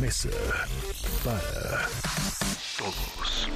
Mesa para Todos.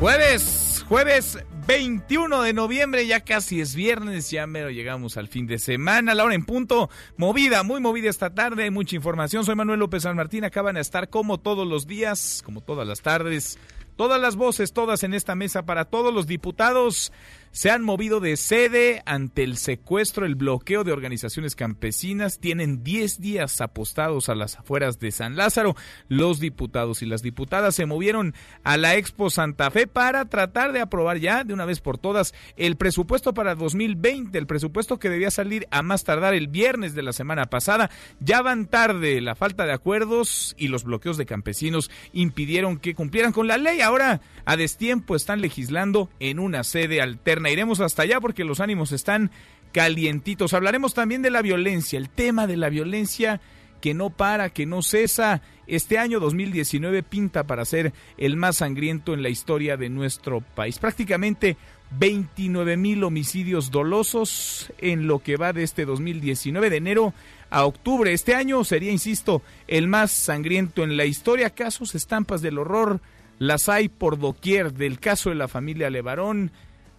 Jueves, jueves 21 de noviembre, ya casi es viernes, ya mero llegamos al fin de semana, la hora en punto, movida, muy movida esta tarde, mucha información, soy Manuel López San Martín, acaban de estar como todos los días, como todas las tardes, todas las voces, todas en esta mesa para todos los diputados se han movido de sede ante el secuestro, el bloqueo de organizaciones campesinas. Tienen 10 días apostados a las afueras de San Lázaro. Los diputados y las diputadas se movieron a la Expo Santa Fe para tratar de aprobar ya de una vez por todas el presupuesto para 2020, el presupuesto que debía salir a más tardar el viernes de la semana pasada. Ya van tarde, la falta de acuerdos y los bloqueos de campesinos impidieron que cumplieran con la ley. Ahora, a destiempo, están legislando en una sede alterna. Iremos hasta allá porque los ánimos están calientitos. Hablaremos también de la violencia, el tema de la violencia que no para, que no cesa. Este año 2019 pinta para ser el más sangriento en la historia de nuestro país. Prácticamente 29 mil homicidios dolosos en lo que va de este 2019, de enero a octubre. Este año sería, insisto, el más sangriento en la historia. Casos, estampas del horror, las hay por doquier del caso de la familia Levarón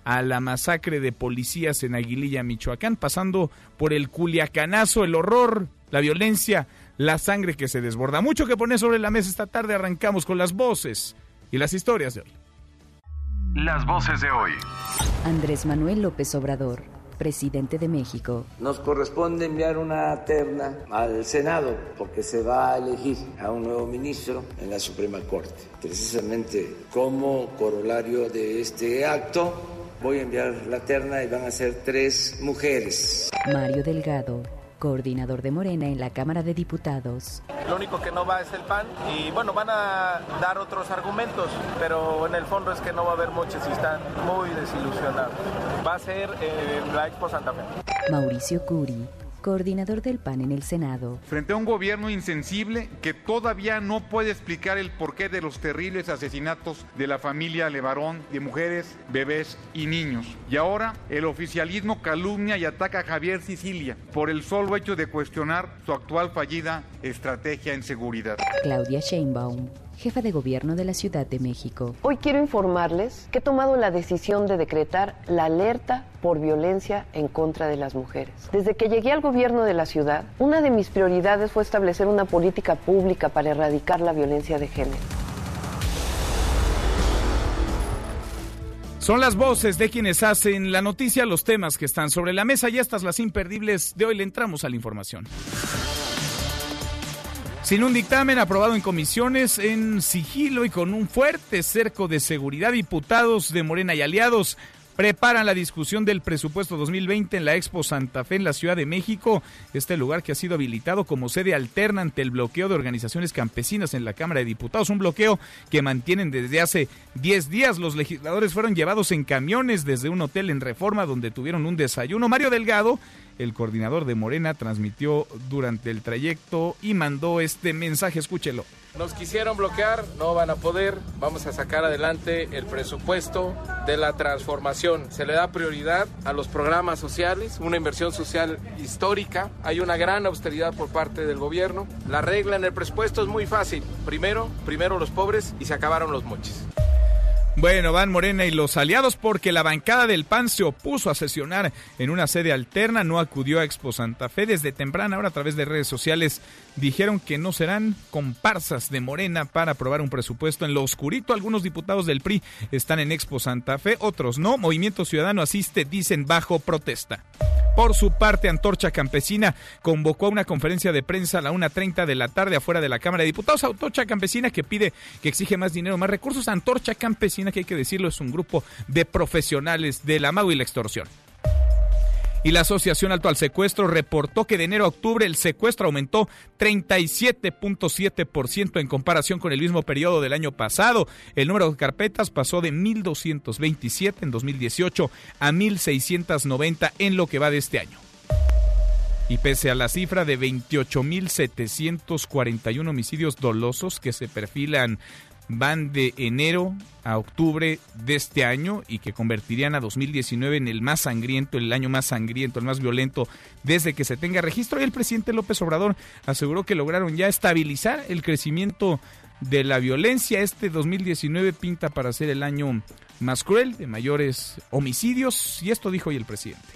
a la masacre de policías en Aguililla, Michoacán, pasando por el culiacanazo, el horror, la violencia, la sangre que se desborda. Mucho que poner sobre la mesa esta tarde. Arrancamos con las voces y las historias de hoy. Las voces de hoy. Andrés Manuel López Obrador, presidente de México. Nos corresponde enviar una terna al Senado porque se va a elegir a un nuevo ministro en la Suprema Corte. Precisamente como corolario de este acto, voy a enviar la terna y van a ser tres mujeres. Mario Delgado, coordinador de Morena en la Cámara de Diputados. Lo único que no va es el PAN y bueno, van a dar otros argumentos, pero en el fondo es que no va a haber muchos y están muy desilusionados. Va a ser en la Expo Santa Fe. Mauricio Curi, coordinador del PAN en el Senado. frente a un gobierno insensible que todavía no puede explicar el porqué de los terribles asesinatos de la familia Levarón, de mujeres, bebés y niños. Y ahora el oficialismo calumnia y ataca a Javier Sicilia por el solo hecho de cuestionar su actual fallida estrategia en seguridad. Claudia Sheinbaum, jefa de gobierno de la Ciudad de México. Hoy quiero informarles que he tomado la decisión de decretar la alerta por violencia en contra de las mujeres. Desde que llegué al gobierno de la ciudad, una de mis prioridades fue establecer una política pública para erradicar la violencia de género. Son las voces de quienes hacen la noticia, los temas que están sobre la mesa y estas las imperdibles de hoy le entramos a la información. Sin un dictamen aprobado en comisiones en sigilo y con un fuerte cerco de seguridad, diputados de Morena y aliados preparan la discusión del presupuesto 2020 en la Expo Santa Fe en la Ciudad de México, este lugar que ha sido habilitado como sede alterna ante el bloqueo de organizaciones campesinas en la Cámara de Diputados, un bloqueo que mantienen desde hace 10 días. Los legisladores fueron llevados en camiones desde un hotel en Reforma donde tuvieron un desayuno. Mario Delgado, el coordinador de Morena, transmitió durante el trayecto y mandó este mensaje, escúchelo. Nos quisieron bloquear, no van a poder. Vamos a sacar adelante el presupuesto de la transformación. Se le da prioridad a los programas sociales, una inversión social histórica. Hay una gran austeridad por parte del gobierno. La regla en el presupuesto es muy fácil. Primero, primero los pobres y se acabaron los moches. Bueno, van Morena y los aliados porque la bancada del PAN se opuso a sesionar en una sede alterna, no acudió a Expo Santa Fe desde temprana hora a través de redes sociales. Dijeron que no serán comparsas de Morena para aprobar un presupuesto en lo oscurito. Algunos diputados del PRI están en Expo Santa Fe, otros no. Movimiento Ciudadano asiste, dicen, bajo protesta. Por su parte, Antorcha Campesina convocó a una conferencia de prensa a la 1.30 de la tarde afuera de la Cámara de Diputados. Antorcha Campesina que pide que exige más dinero, más recursos. Antorcha Campesina, que hay que decirlo, es un grupo de profesionales del amago y la extorsión. Y la Asociación Alto al Secuestro reportó que de enero a octubre el secuestro aumentó 37.7% en comparación con el mismo periodo del año pasado. El número de carpetas pasó de 1.227 en 2018 a 1.690 en lo que va de este año. Y pese a la cifra de 28.741 homicidios dolosos que se perfilan van de enero a octubre de este año y que convertirían a 2019 en el más sangriento, el año más sangriento, el más violento desde que se tenga registro. Y el presidente López Obrador aseguró que lograron ya estabilizar el crecimiento de la violencia. Este 2019 pinta para ser el año más cruel, de mayores homicidios, y esto dijo hoy el presidente.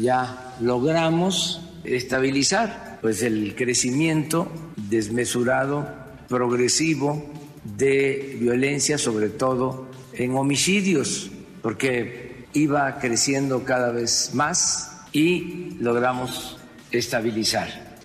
Ya logramos estabilizar pues el crecimiento desmesurado, progresivo de violencia, sobre todo en homicidios, porque iba creciendo cada vez más y logramos estabilizar.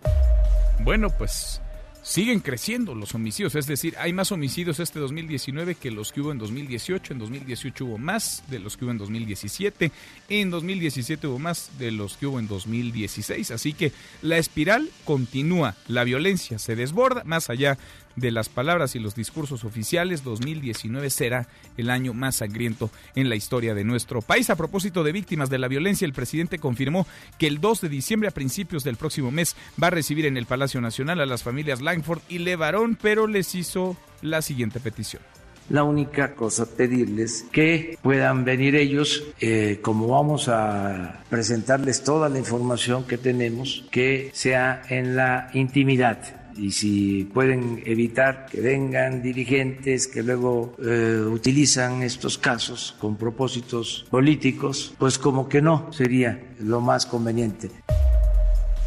Bueno, pues siguen creciendo los homicidios, es decir, hay más homicidios este 2019 que los que hubo en 2018, en 2018 hubo más de los que hubo en 2017, en 2017 hubo más de los que hubo en 2016, así que la espiral continúa, la violencia se desborda más allá de las palabras y los discursos oficiales, 2019 será el año más sangriento en la historia de nuestro país. A propósito de víctimas de la violencia, el presidente confirmó que el 2 de diciembre a principios del próximo mes va a recibir en el Palacio Nacional a las familias Langford y Levarón, pero les hizo la siguiente petición. La única cosa pedirles que puedan venir ellos, eh, como vamos a presentarles toda la información que tenemos, que sea en la intimidad y si pueden evitar que vengan dirigentes que luego eh, utilizan estos casos con propósitos políticos, pues como que no sería lo más conveniente.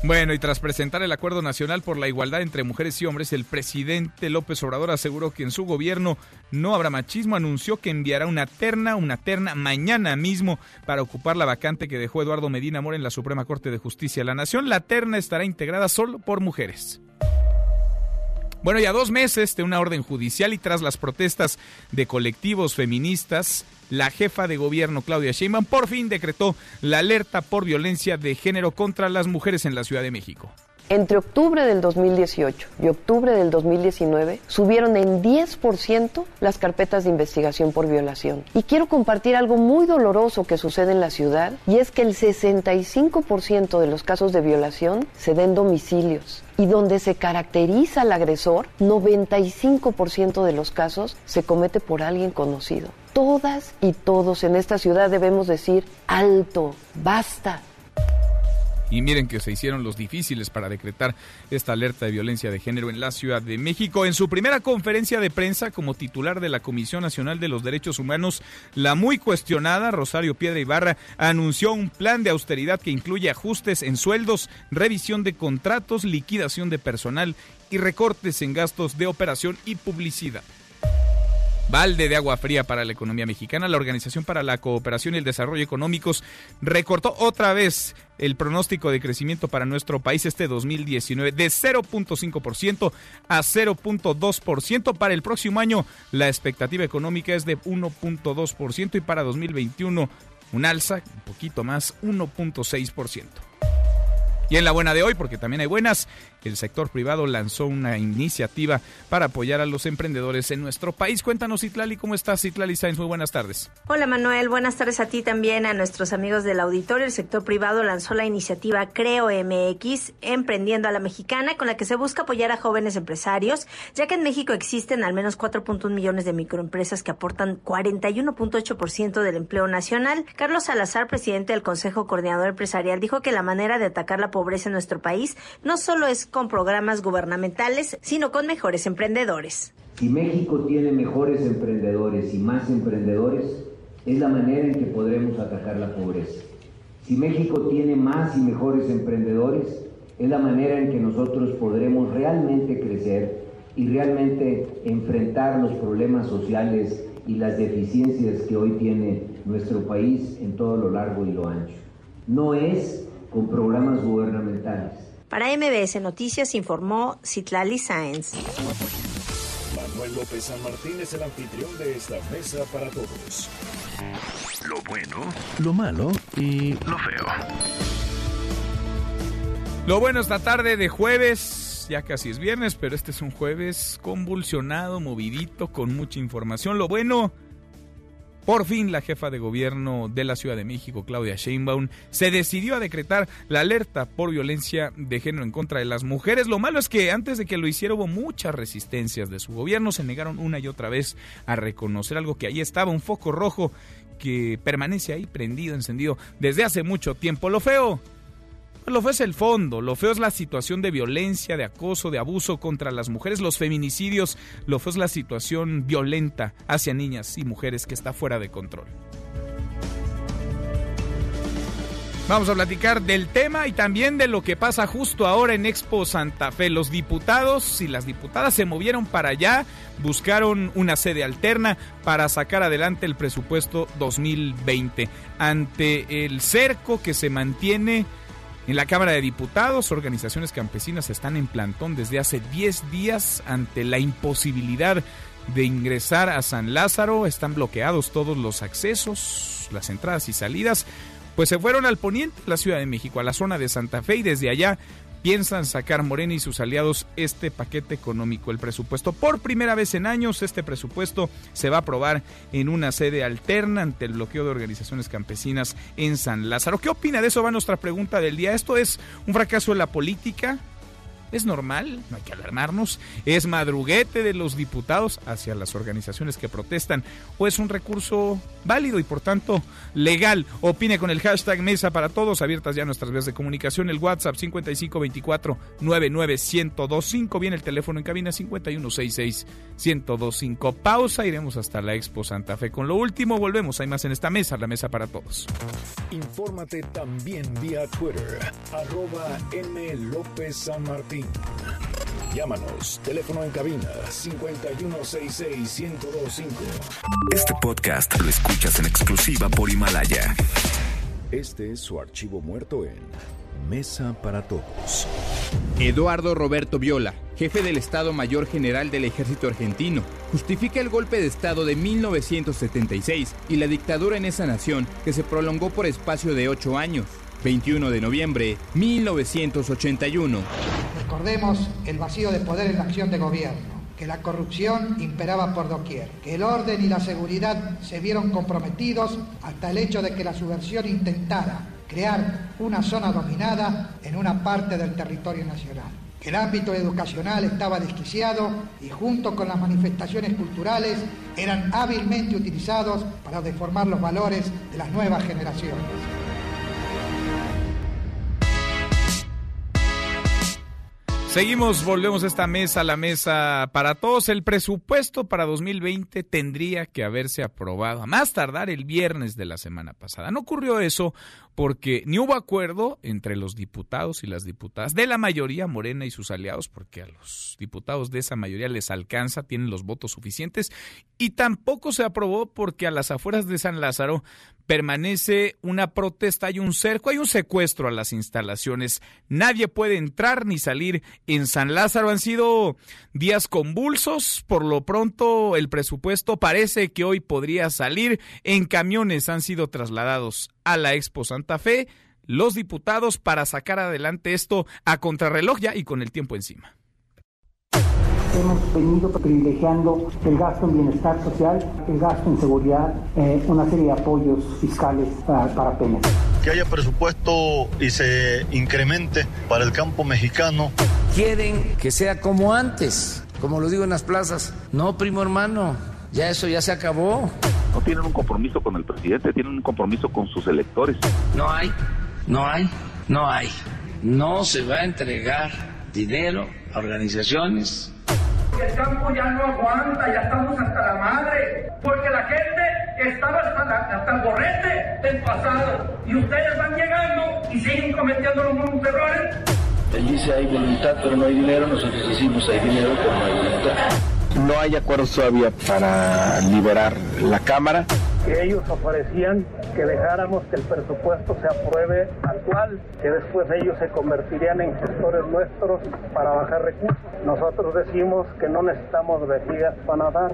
Bueno, y tras presentar el Acuerdo Nacional por la Igualdad entre Mujeres y Hombres, el presidente López Obrador aseguró que en su gobierno no habrá machismo, anunció que enviará una terna, una terna mañana mismo para ocupar la vacante que dejó Eduardo Medina Mora en la Suprema Corte de Justicia de la Nación. La terna estará integrada solo por mujeres. Bueno, ya dos meses de una orden judicial y tras las protestas de colectivos feministas, la jefa de gobierno Claudia Sheinbaum por fin decretó la alerta por violencia de género contra las mujeres en la Ciudad de México. Entre octubre del 2018 y octubre del 2019 subieron en 10% las carpetas de investigación por violación. Y quiero compartir algo muy doloroso que sucede en la ciudad y es que el 65% de los casos de violación se den domicilios y donde se caracteriza al agresor, 95% de los casos se comete por alguien conocido. Todas y todos en esta ciudad debemos decir, alto, basta, y miren que se hicieron los difíciles para decretar esta alerta de violencia de género en la Ciudad de México. En su primera conferencia de prensa como titular de la Comisión Nacional de los Derechos Humanos, la muy cuestionada Rosario Piedra Ibarra anunció un plan de austeridad que incluye ajustes en sueldos, revisión de contratos, liquidación de personal y recortes en gastos de operación y publicidad balde de agua fría para la economía mexicana. La Organización para la Cooperación y el Desarrollo Económicos recortó otra vez el pronóstico de crecimiento para nuestro país este 2019 de 0.5% a 0.2%. Para el próximo año la expectativa económica es de 1.2% y para 2021 un alza un poquito más, 1.6%. Y en la buena de hoy, porque también hay buenas, el sector privado lanzó una iniciativa para apoyar a los emprendedores en nuestro país. Cuéntanos, Itlali, ¿cómo estás? Itlali Sainz, muy buenas tardes. Hola, Manuel. Buenas tardes a ti también, a nuestros amigos del auditorio. El sector privado lanzó la iniciativa Creo MX, Emprendiendo a la Mexicana, con la que se busca apoyar a jóvenes empresarios, ya que en México existen al menos 4.1 millones de microempresas que aportan 41.8% del empleo nacional. Carlos Salazar, presidente del Consejo Coordinador Empresarial, dijo que la manera de atacar la pobreza en nuestro país no solo es con programas gubernamentales, sino con mejores emprendedores. Si México tiene mejores emprendedores y más emprendedores, es la manera en que podremos atacar la pobreza. Si México tiene más y mejores emprendedores, es la manera en que nosotros podremos realmente crecer y realmente enfrentar los problemas sociales y las deficiencias que hoy tiene nuestro país en todo lo largo y lo ancho. No es con programas gubernamentales, para MBS Noticias informó Citlali Sáenz. Manuel López San Martín es el anfitrión de esta mesa para todos. Lo bueno, lo malo y lo feo. Lo bueno esta tarde de jueves, ya casi es viernes, pero este es un jueves convulsionado, movidito, con mucha información. Lo bueno, por fin la jefa de gobierno de la Ciudad de México, Claudia Sheinbaum, se decidió a decretar la alerta por violencia de género en contra de las mujeres. Lo malo es que antes de que lo hiciera hubo muchas resistencias de su gobierno, se negaron una y otra vez a reconocer algo que ahí estaba, un foco rojo que permanece ahí prendido, encendido desde hace mucho tiempo. Lo feo lo feo es el fondo, lo feo es la situación de violencia, de acoso, de abuso contra las mujeres, los feminicidios, lo feo es la situación violenta hacia niñas y mujeres que está fuera de control. Vamos a platicar del tema y también de lo que pasa justo ahora en Expo Santa Fe. Los diputados y las diputadas se movieron para allá, buscaron una sede alterna para sacar adelante el presupuesto 2020. Ante el cerco que se mantiene en la Cámara de Diputados, organizaciones campesinas están en plantón desde hace 10 días ante la imposibilidad de ingresar a San Lázaro. Están bloqueados todos los accesos, las entradas y salidas. Pues se fueron al poniente la Ciudad de México, a la zona de Santa Fe, y desde allá piensan sacar Morena y sus aliados este paquete económico, el presupuesto. Por primera vez en años, este presupuesto se va a aprobar en una sede alterna ante el bloqueo de organizaciones campesinas en San Lázaro. ¿Qué opina de eso? Va nuestra pregunta del día. ¿Esto es un fracaso de la política? Es normal, no hay que alarmarnos, es madruguete de los diputados hacia las organizaciones que protestan o es un recurso válido y por tanto legal. Opine con el hashtag Mesa para Todos, abiertas ya nuestras vías de comunicación, el WhatsApp 5524 99125, viene el teléfono en cabina 5166 1025. Pausa, iremos hasta la Expo Santa Fe. Con lo último, volvemos, hay más en esta mesa, la Mesa para Todos. Infórmate también vía Twitter, arroba M. López San Martín. Llámanos, teléfono en cabina 5166-1025. Este podcast lo escuchas en exclusiva por Himalaya. Este es su archivo muerto en Mesa para Todos. Eduardo Roberto Viola, jefe del Estado Mayor General del Ejército Argentino, justifica el golpe de Estado de 1976 y la dictadura en esa nación que se prolongó por espacio de ocho años. 21 de noviembre 1981. Recordemos el vacío de poder en la acción de gobierno, que la corrupción imperaba por doquier, que el orden y la seguridad se vieron comprometidos hasta el hecho de que la subversión intentara crear una zona dominada en una parte del territorio nacional. El ámbito educacional estaba desquiciado y junto con las manifestaciones culturales eran hábilmente utilizados para deformar los valores de las nuevas generaciones. Seguimos, volvemos a esta mesa, la mesa para todos. El presupuesto para 2020 tendría que haberse aprobado a más tardar el viernes de la semana pasada. No ocurrió eso porque ni hubo acuerdo entre los diputados y las diputadas de la mayoría, Morena y sus aliados, porque a los diputados de esa mayoría les alcanza, tienen los votos suficientes, y tampoco se aprobó porque a las afueras de San Lázaro permanece una protesta, hay un cerco, hay un secuestro a las instalaciones. Nadie puede entrar ni salir en San Lázaro. Han sido días convulsos. Por lo pronto, el presupuesto parece que hoy podría salir. En camiones han sido trasladados a la Expo Santa Fe los diputados para sacar adelante esto a contrarreloj ya y con el tiempo encima hemos venido privilegiando el gasto en bienestar social, el gasto en seguridad, eh, una serie de apoyos fiscales para, para Pemex. Que haya presupuesto y se incremente para el campo mexicano. Quieren que sea como antes, como lo digo en las plazas. No, primo hermano, ya eso ya se acabó. No tienen un compromiso con el presidente, tienen un compromiso con sus electores. No hay, no hay, no hay. No se va a entregar dinero a organizaciones el campo ya no aguanta, ya estamos hasta la madre, porque la gente estaba hasta, el borrete del pasado y ustedes van llegando y siguen cometiendo los mismos errores. Él dice hay voluntad pero no hay dinero, nosotros decimos hay dinero pero no hay voluntad. No hay acuerdo todavía para liberar la Cámara. Que ellos ofrecían que dejáramos que el presupuesto se apruebe al cual, que después ellos se convertirían en gestores nuestros para bajar recursos. Nosotros decimos que no necesitamos vejigas para nadar.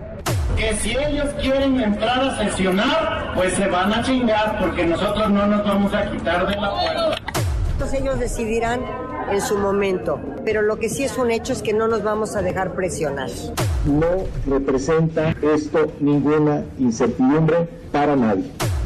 Que si ellos quieren entrar a sesionar, pues se van a chingar porque nosotros no nos vamos a quitar de la puerta. Entonces ellos decidirán en su momento, pero lo que sí es un hecho es que no nos vamos a dejar presionar. No representa esto ninguna incertidumbre para nadie.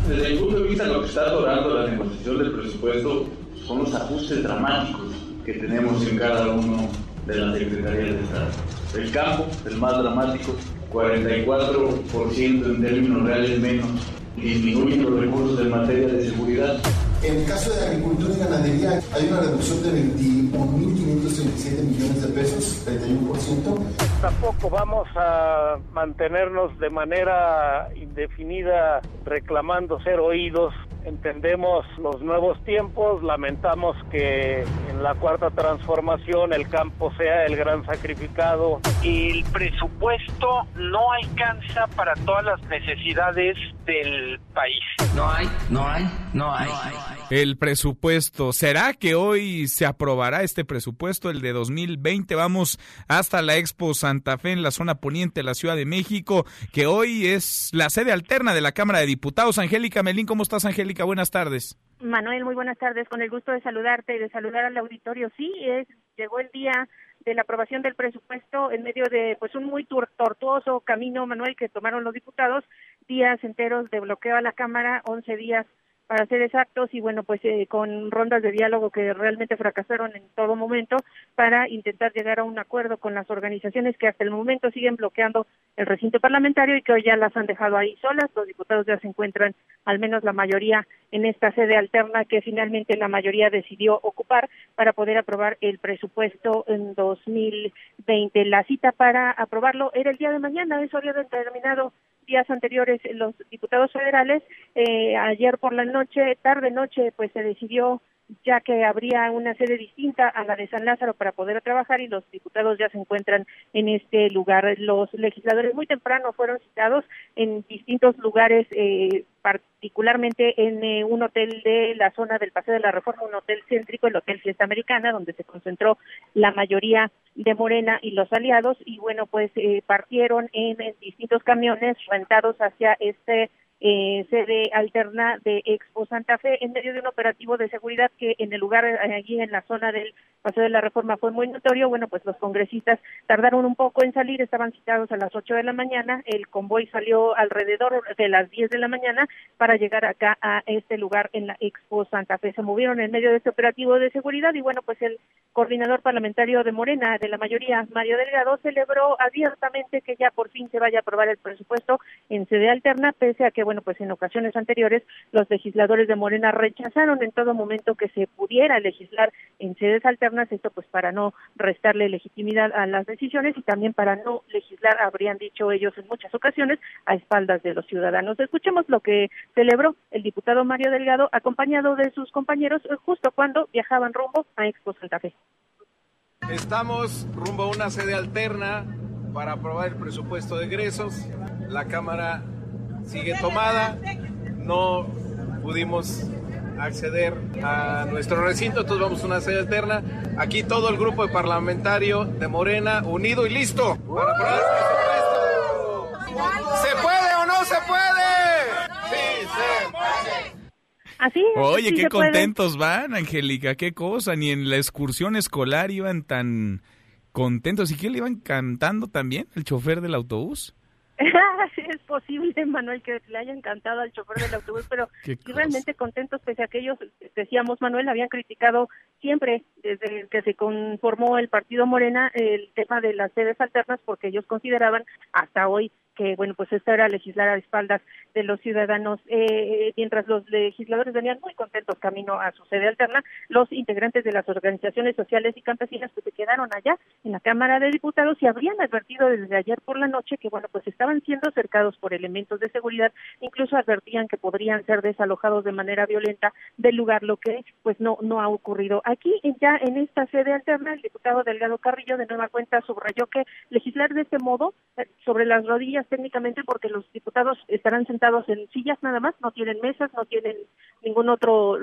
Desde mi punto de vista, lo que está adorando la negociación del presupuesto son los ajustes dramáticos que tenemos en cada uno de las secretarías de Estado. El campo, el más dramático, 44% en términos reales menos, disminuyen los recursos en materia de seguridad. En el caso de agricultura y ganadería hay una reducción de 21.537 millones de pesos, 31%. Tampoco vamos a mantenernos de manera indefinida reclamando ser oídos. Entendemos los nuevos tiempos, lamentamos que en la cuarta transformación el campo sea el gran sacrificado. El presupuesto no alcanza para todas las necesidades del país. No hay, no hay, no hay. El presupuesto. ¿Será que hoy se aprobará este presupuesto, el de 2020? Vamos hasta la Expo Santa Fe en la zona poniente de la Ciudad de México, que hoy es la sede alterna de la Cámara de Diputados. Angélica Melín, ¿cómo estás, Angélica? Buenas tardes. Manuel, muy buenas tardes. Con el gusto de saludarte y de saludar al auditorio. Sí, es, llegó el día de la aprobación del presupuesto en medio de pues un muy tortuoso camino, Manuel, que tomaron los diputados, días enteros de bloqueo a la Cámara, 11 días para ser exactos, y bueno, pues eh, con rondas de diálogo que realmente fracasaron en todo momento para intentar llegar a un acuerdo con las organizaciones que hasta el momento siguen bloqueando el recinto parlamentario y que hoy ya las han dejado ahí solas. Los diputados ya se encuentran, al menos la mayoría, en esta sede alterna que finalmente la mayoría decidió ocupar para poder aprobar el presupuesto en 2020. La cita para aprobarlo era el día de mañana, eso había determinado días anteriores los diputados federales. Eh, ayer por la noche, tarde noche, pues se decidió ya que habría una sede distinta a la de San Lázaro para poder trabajar y los diputados ya se encuentran en este lugar. Los legisladores muy temprano fueron citados en distintos lugares, eh, particularmente en eh, un hotel de la zona del Paseo de la Reforma, un hotel céntrico, el Hotel Fiesta Americana, donde se concentró la mayoría de Morena y los aliados y bueno, pues eh, partieron en distintos camiones rentados hacia este eh, sede alterna de Expo Santa Fe en medio de un operativo de seguridad que en el lugar eh, allí en la zona del Paseo de la Reforma fue muy notorio. Bueno, pues los congresistas tardaron un poco en salir, estaban citados a las 8 de la mañana, el convoy salió alrededor de las 10 de la mañana para llegar acá a este lugar en la Expo Santa Fe. Se movieron en medio de este operativo de seguridad y bueno, pues el coordinador parlamentario de Morena, de la mayoría, Mario Delgado, celebró abiertamente que ya por fin se vaya a aprobar el presupuesto en sede alterna, pese a que, bueno, pues en ocasiones anteriores los legisladores de Morena rechazaron en todo momento que se pudiera legislar en sedes alternas, esto pues para no restarle legitimidad a las decisiones y también para no legislar, habrían dicho ellos en muchas ocasiones, a espaldas de los ciudadanos. Escuchemos lo que celebró el diputado Mario Delgado acompañado de sus compañeros eh, justo cuando viajaban rumbo a Expo Santa Fe. Estamos rumbo a una sede alterna para aprobar el presupuesto de egresos. La Cámara sigue tomada, no pudimos acceder a nuestro recinto, entonces vamos a una sede alterna. Aquí todo el grupo de parlamentario de Morena unido y listo para presupuesto. ¿Se puede o no se puede? Sí, se puede. Así Oye, qué contentos van, Angélica, qué cosa, ni en la excursión escolar iban tan contentos. ¿Y qué le iban cantando también el chofer del autobús? es posible, Manuel, que le haya encantado al chofer del autobús, pero realmente contentos, pese a que ellos, decíamos, Manuel, habían criticado siempre, desde que se conformó el partido Morena, el tema de las sedes alternas, porque ellos consideraban hasta hoy que bueno pues esto era legislar a espaldas de los ciudadanos. Eh, mientras los legisladores venían muy contentos camino a su sede alterna los integrantes de las organizaciones sociales y campesinas pues se quedaron allá en la Cámara de Diputados y habrían advertido desde ayer por la noche que bueno pues estaban siendo cercados por elementos de seguridad. Incluso advertían que podrían ser desalojados de manera violenta del lugar lo que pues no no ha ocurrido. Aquí ya en esta sede alterna el diputado Delgado Carrillo de nueva cuenta subrayó que legislar de este modo eh, sobre las rodillas técnicamente porque los diputados estarán sentados en sillas nada más, no tienen mesas, no tienen ningún otro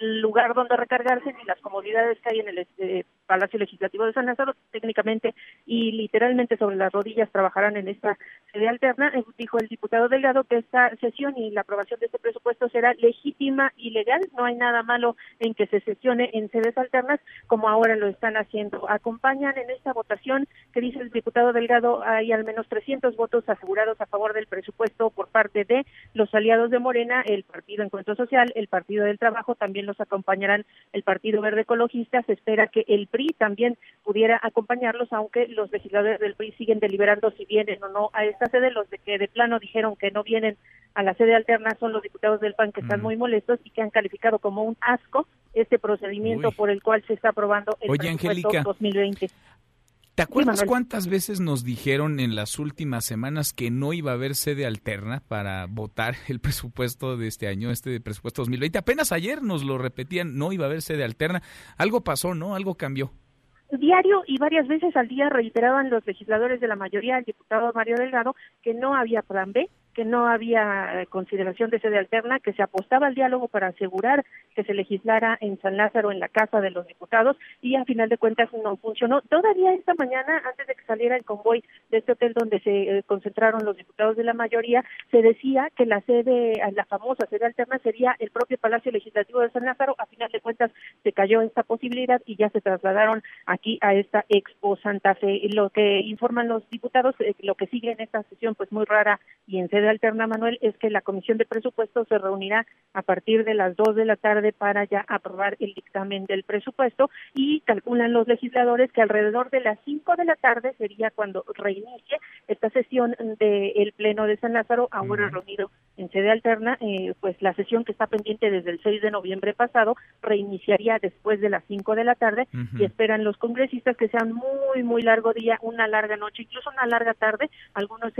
lugar donde recargarse ni las comodidades que hay en el este, Palacio Legislativo de San Lázaro, técnicamente y literalmente sobre las rodillas trabajarán en esta sede alterna. Eh, dijo el diputado Delgado que esta sesión y la aprobación de este presupuesto será legítima y legal. No hay nada malo en que se sesione en sedes alternas como ahora lo están haciendo. Acompañan en esta votación que dice el diputado Delgado hay al menos 300 votos asegurados a favor del presupuesto por parte de los aliados de Morena, el Partido Encuentro Social, el Partido del Trabajo, también los acompañarán el Partido Verde Ecologista. Se espera que el PRI también pudiera acompañarlos, aunque los legisladores del PRI siguen deliberando si vienen o no a esta sede. Los de que de plano dijeron que no vienen a la sede alterna son los diputados del PAN que están muy molestos y que han calificado como un asco este procedimiento por el cual se está aprobando el Oye, presupuesto 2020. ¿Te acuerdas cuántas veces nos dijeron en las últimas semanas que no iba a haber sede alterna para votar el presupuesto de este año, este presupuesto 2020? Apenas ayer nos lo repetían, no iba a haber sede alterna. Algo pasó, ¿no? Algo cambió. Diario y varias veces al día reiteraban los legisladores de la mayoría, el diputado Mario Delgado, que no había plan B, que no había eh, consideración de sede alterna, que se apostaba al diálogo para asegurar que se legislara en San Lázaro, en la Casa de los Diputados, y a final de cuentas no funcionó. Todavía esta mañana, antes de que saliera el convoy de este hotel donde se eh, concentraron los diputados de la mayoría, se decía que la sede, la famosa sede alterna sería el propio Palacio Legislativo de San Lázaro. A final de cuentas se cayó esta posibilidad y ya se trasladaron aquí a esta Expo Santa Fe. Lo que informan los diputados, eh, lo que sigue en esta sesión, pues muy rara y en sede alterna, Manuel, es que la Comisión de Presupuestos se reunirá a partir de las 2 de la tarde para ya aprobar el dictamen del presupuesto y calculan los legisladores que alrededor de las 5 de la tarde sería cuando reinicie esta sesión del Pleno de San Lázaro, ahora reunido en sede alterna, eh, pues la sesión que está pendiente desde el 6 de noviembre pasado reiniciaría después de las 5 de la tarde y esperan los congresistas que sean muy, muy largo día, una larga noche, incluso una larga tarde. Algunos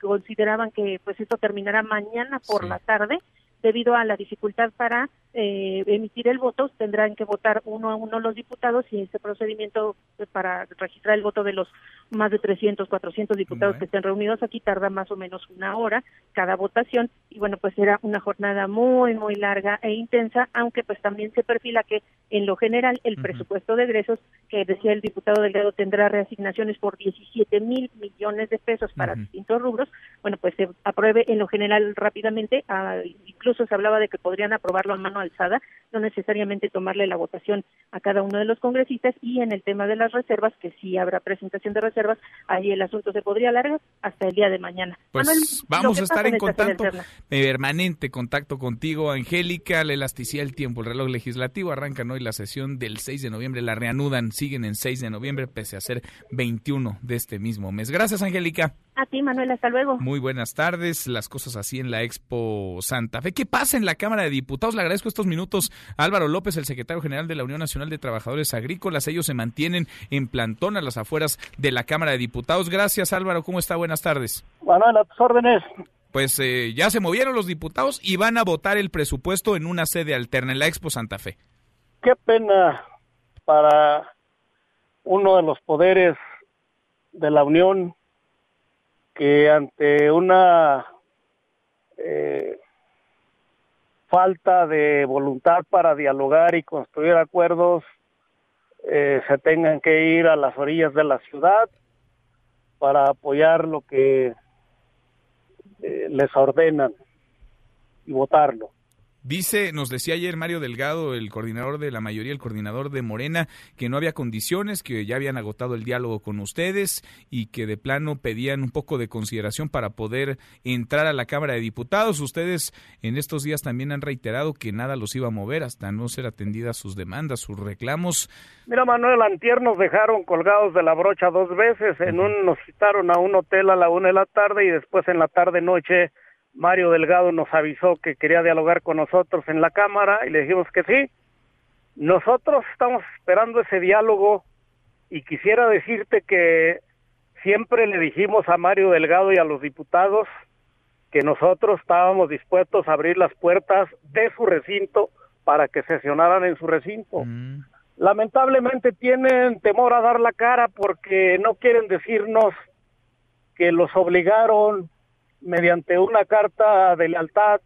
consideraban que pues esto terminará mañana por la tarde. Debido a la dificultad para eh, emitir el voto, tendrán que votar uno a uno los diputados y ese procedimiento pues, para registrar el voto de los más de 300, 400 diputados que estén reunidos. Aquí tarda más o menos una hora cada votación. Y bueno, pues será una jornada muy, muy larga e intensa, aunque pues también se perfila que en lo general el presupuesto de egresos que decía el diputado Delgado tendrá reasignaciones por 17 mil millones de pesos para distintos rubros, bueno, pues se apruebe en lo general rápidamente, a, incluso se hablaba de que podrían aprobarlo a mano alzada, no necesariamente tomarle la votación a cada uno de los congresistas y en el tema de las reservas, que sí habrá presentación de reservas, ahí el asunto se podría alargar hasta el día de mañana. Pues vamos a estar en contacto, permanente contacto contigo, Angélica, la elasticidad del tiempo, el reloj legislativo arranca hoy la sesión del 6 de noviembre, la reanudan, siguen en 6 de noviembre, pese a ser 21 de este mismo mes. Gracias, Angélica. A ti, Manuel, hasta luego. Muy buenas tardes. Las cosas así en la Expo Santa Fe. ¿Qué pasa en la Cámara de Diputados? Le agradezco estos minutos Álvaro López, el secretario general de la Unión Nacional de Trabajadores Agrícolas. Ellos se mantienen en plantón a las afueras de la Cámara de Diputados. Gracias, Álvaro. ¿Cómo está? Buenas tardes. Manuel, a tus órdenes. Pues eh, ya se movieron los diputados y van a votar el presupuesto en una sede alterna, en la Expo Santa Fe. Qué pena para uno de los poderes de la Unión que ante una eh, falta de voluntad para dialogar y construir acuerdos eh, se tengan que ir a las orillas de la ciudad para apoyar lo que eh, les ordenan y votarlo. Dice, nos decía ayer Mario Delgado, el coordinador de la mayoría, el coordinador de Morena, que no había condiciones, que ya habían agotado el diálogo con ustedes y que de plano pedían un poco de consideración para poder entrar a la Cámara de Diputados. Ustedes en estos días también han reiterado que nada los iba a mover hasta no ser atendidas sus demandas, sus reclamos. Mira, Manuel, antier nos dejaron colgados de la brocha dos veces. En un nos citaron a un hotel a la una de la tarde y después en la tarde-noche Mario Delgado nos avisó que quería dialogar con nosotros en la Cámara y le dijimos que sí. Nosotros estamos esperando ese diálogo y quisiera decirte que siempre le dijimos a Mario Delgado y a los diputados que nosotros estábamos dispuestos a abrir las puertas de su recinto para que sesionaran en su recinto. Mm. Lamentablemente tienen temor a dar la cara porque no quieren decirnos que los obligaron mediante una carta de lealtad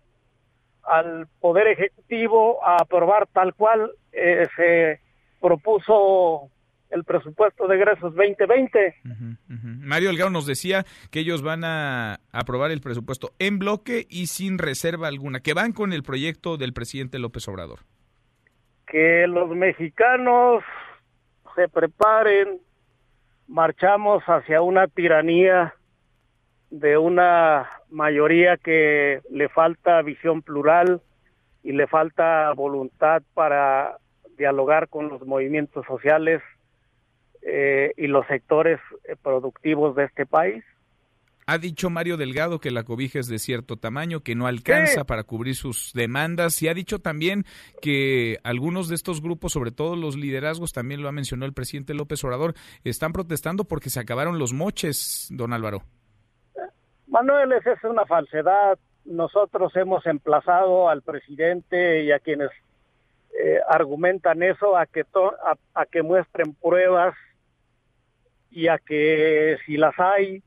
al Poder Ejecutivo a aprobar tal cual eh, se propuso el presupuesto de egresos 2020. Mario Delgado nos decía que ellos van a aprobar el presupuesto en bloque y sin reserva alguna, que van con el proyecto del presidente López Obrador. Que los mexicanos se preparen, marchamos hacia una tiranía de una mayoría que le falta visión plural y le falta voluntad para dialogar con los movimientos sociales eh, y los sectores eh, productivos de este país. Ha dicho Mario Delgado que la cobija es de cierto tamaño, que no alcanza para cubrir sus demandas y ha dicho también que algunos de estos grupos, sobre todo los liderazgos, también lo ha mencionado el presidente López Obrador, están protestando porque se acabaron los moches, don Álvaro. Manuel, esa es una falsedad. Nosotros hemos emplazado al presidente y a quienes eh, argumentan eso a que, a que muestren pruebas y a que si las hay,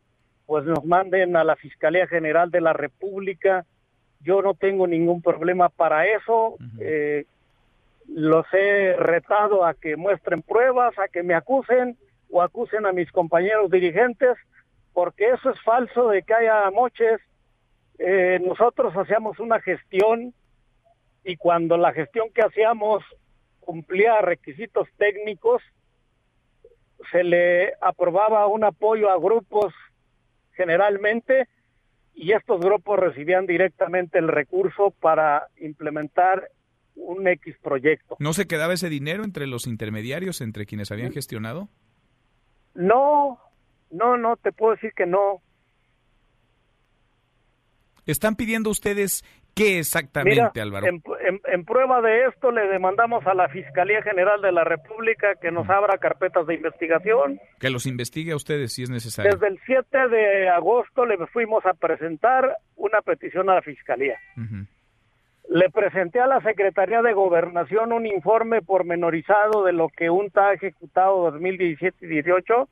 pues nos manden a la Fiscalía General de la República. Yo no tengo ningún problema para eso. Eh, los he retado a que muestren pruebas, a que me acusen o acusen a mis compañeros dirigentes, porque eso es falso de que haya moches. Eh, nosotros hacíamos una gestión y cuando la gestión que hacíamos cumplía requisitos técnicos, se le aprobaba un apoyo a grupos generalmente y estos grupos recibían directamente el recurso para implementar un X proyecto. ¿No se quedaba ese dinero entre los intermediarios, entre quienes habían gestionado? No, no, no, te puedo decir que no. ¿Están pidiendo ustedes qué exactamente, Álvaro? En, prueba de esto le demandamos a la Fiscalía General de la República que nos abra carpetas de investigación. Que los investigue a ustedes si es necesario. Desde el 7 de agosto le fuimos a presentar una petición a la Fiscalía. Le presenté a la Secretaría de Gobernación un informe pormenorizado de lo que UNTA ha ejecutado 2017 y 18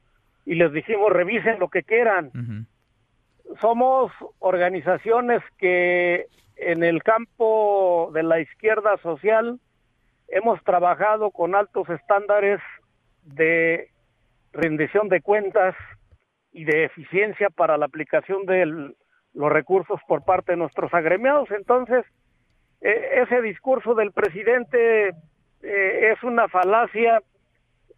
y les dijimos revisen lo que quieran somos organizaciones que en el campo de la izquierda social hemos trabajado con altos estándares de rendición de cuentas y de eficiencia para la aplicación de los recursos por parte de nuestros agremiados. Entonces, e, ese discurso del presidente eh, es una falacia,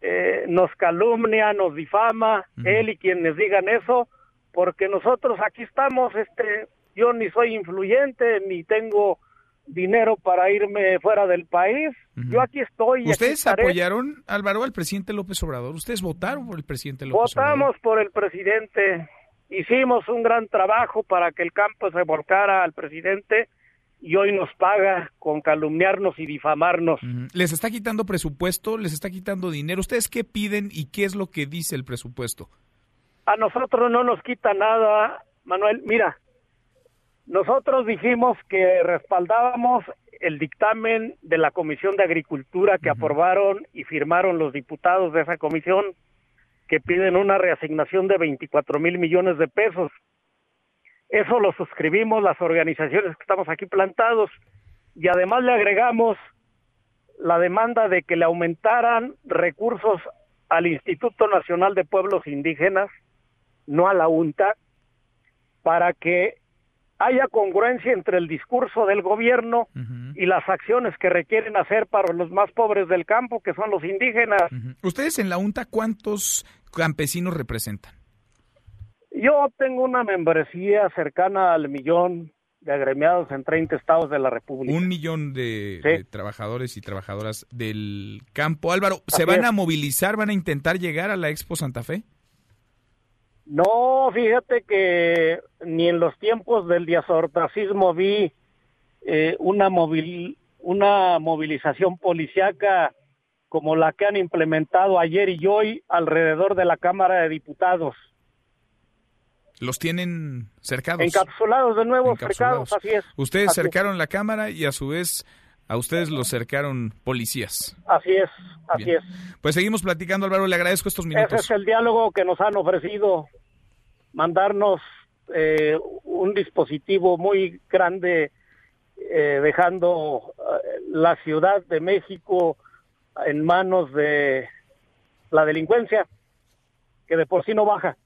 eh, nos calumnia, nos difama, él y quienes digan eso, porque nosotros aquí estamos, este, yo ni soy influyente, ni tengo dinero para irme fuera del país. Yo aquí estoy. ¿Ustedes apoyaron, Álvaro, al presidente López Obrador? ¿Ustedes votaron por el presidente López Obrador? Votamos por el presidente. Hicimos un gran trabajo para que el campo se volcara al presidente y hoy nos paga con calumniarnos y difamarnos. ¿Les está quitando presupuesto? ¿Les está quitando dinero? ¿Ustedes qué piden y qué es lo que dice el presupuesto? a nosotros no nos quita nada, Manuel. Mira, nosotros dijimos que respaldábamos el dictamen de la Comisión de Agricultura que aprobaron y firmaron los diputados de esa comisión que piden una reasignación de 24 mil millones de pesos. Eso lo suscribimos las organizaciones que estamos aquí plantados y además le agregamos la demanda de que le aumentaran recursos al Instituto Nacional de Pueblos Indígenas no a la UNTA, para que haya congruencia entre el discurso del gobierno y las acciones que requieren hacer para los más pobres del campo, que son los indígenas. ¿Ustedes en la UNTA cuántos campesinos representan? Yo tengo una membresía cercana al millón de agremiados en 30 estados de la República. Un millón de, trabajadores y trabajadoras del campo. Álvaro, ¿se van a movilizar, van a intentar llegar a la Expo Santa Fe? No, fíjate que ni en los tiempos del diazortacismo vi eh, una, movil, una movilización policiaca como la que han implementado ayer y hoy alrededor de la Cámara de Diputados. Los tienen cercados. Encapsulados de nuevo, cercados, así es. Ustedes cercaron la Cámara y a su vez a ustedes los cercaron policías. Así es, así es. Pues seguimos platicando, Álvaro, le agradezco estos minutos. Ese es el diálogo que nos han ofrecido, mandarnos eh, un dispositivo muy grande, eh, dejando eh, la Ciudad de México en manos de la delincuencia, que de por sí no baja.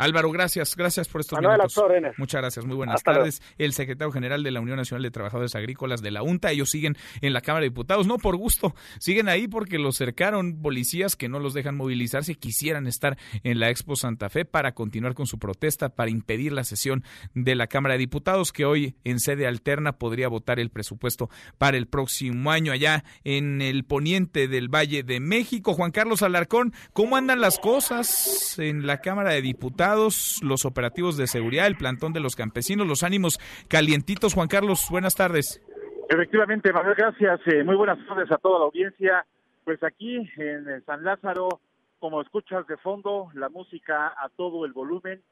Álvaro, gracias, gracias por estos Manuel minutos. Muchas gracias, muy buenas Hasta tardes. El secretario general de la Unión Nacional de Trabajadores Agrícolas de la UNTA, ellos siguen en la Cámara de Diputados, no por gusto, siguen ahí porque los cercaron policías que no los dejan movilizarse, quisieran estar en la Expo Santa Fe para continuar con su protesta, para impedir la sesión de la Cámara de Diputados, que hoy en sede alterna podría votar el presupuesto para el próximo año allá en el poniente del Valle de México. Juan Carlos Alarcón, ¿cómo andan las cosas en la Cámara de Diputados? Los operativos de seguridad, el plantón de los campesinos, los ánimos calientitos. Juan Carlos, buenas tardes. Efectivamente, Manuel, gracias. Eh, muy buenas tardes a toda la audiencia. Pues aquí en San Lázaro, como escuchas de fondo, la música a todo el volumen,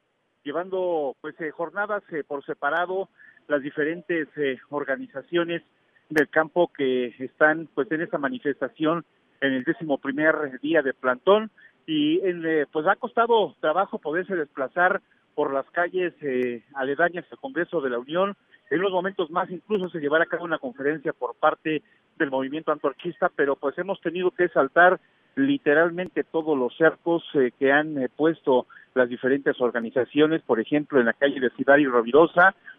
llevando pues eh, jornadas eh, por separado las diferentes organizaciones del campo que están pues en esta manifestación en el décimo primer día de plantón y eh, pues ha costado trabajo poderse desplazar por las calles eh, aledañas al Congreso de la Unión. En los momentos más incluso se llevará a cabo una conferencia por parte del movimiento antorchista, pero pues hemos tenido que saltar literalmente todos los cercos eh, que han puesto las diferentes organizaciones, por ejemplo, en la calle de Ciudad y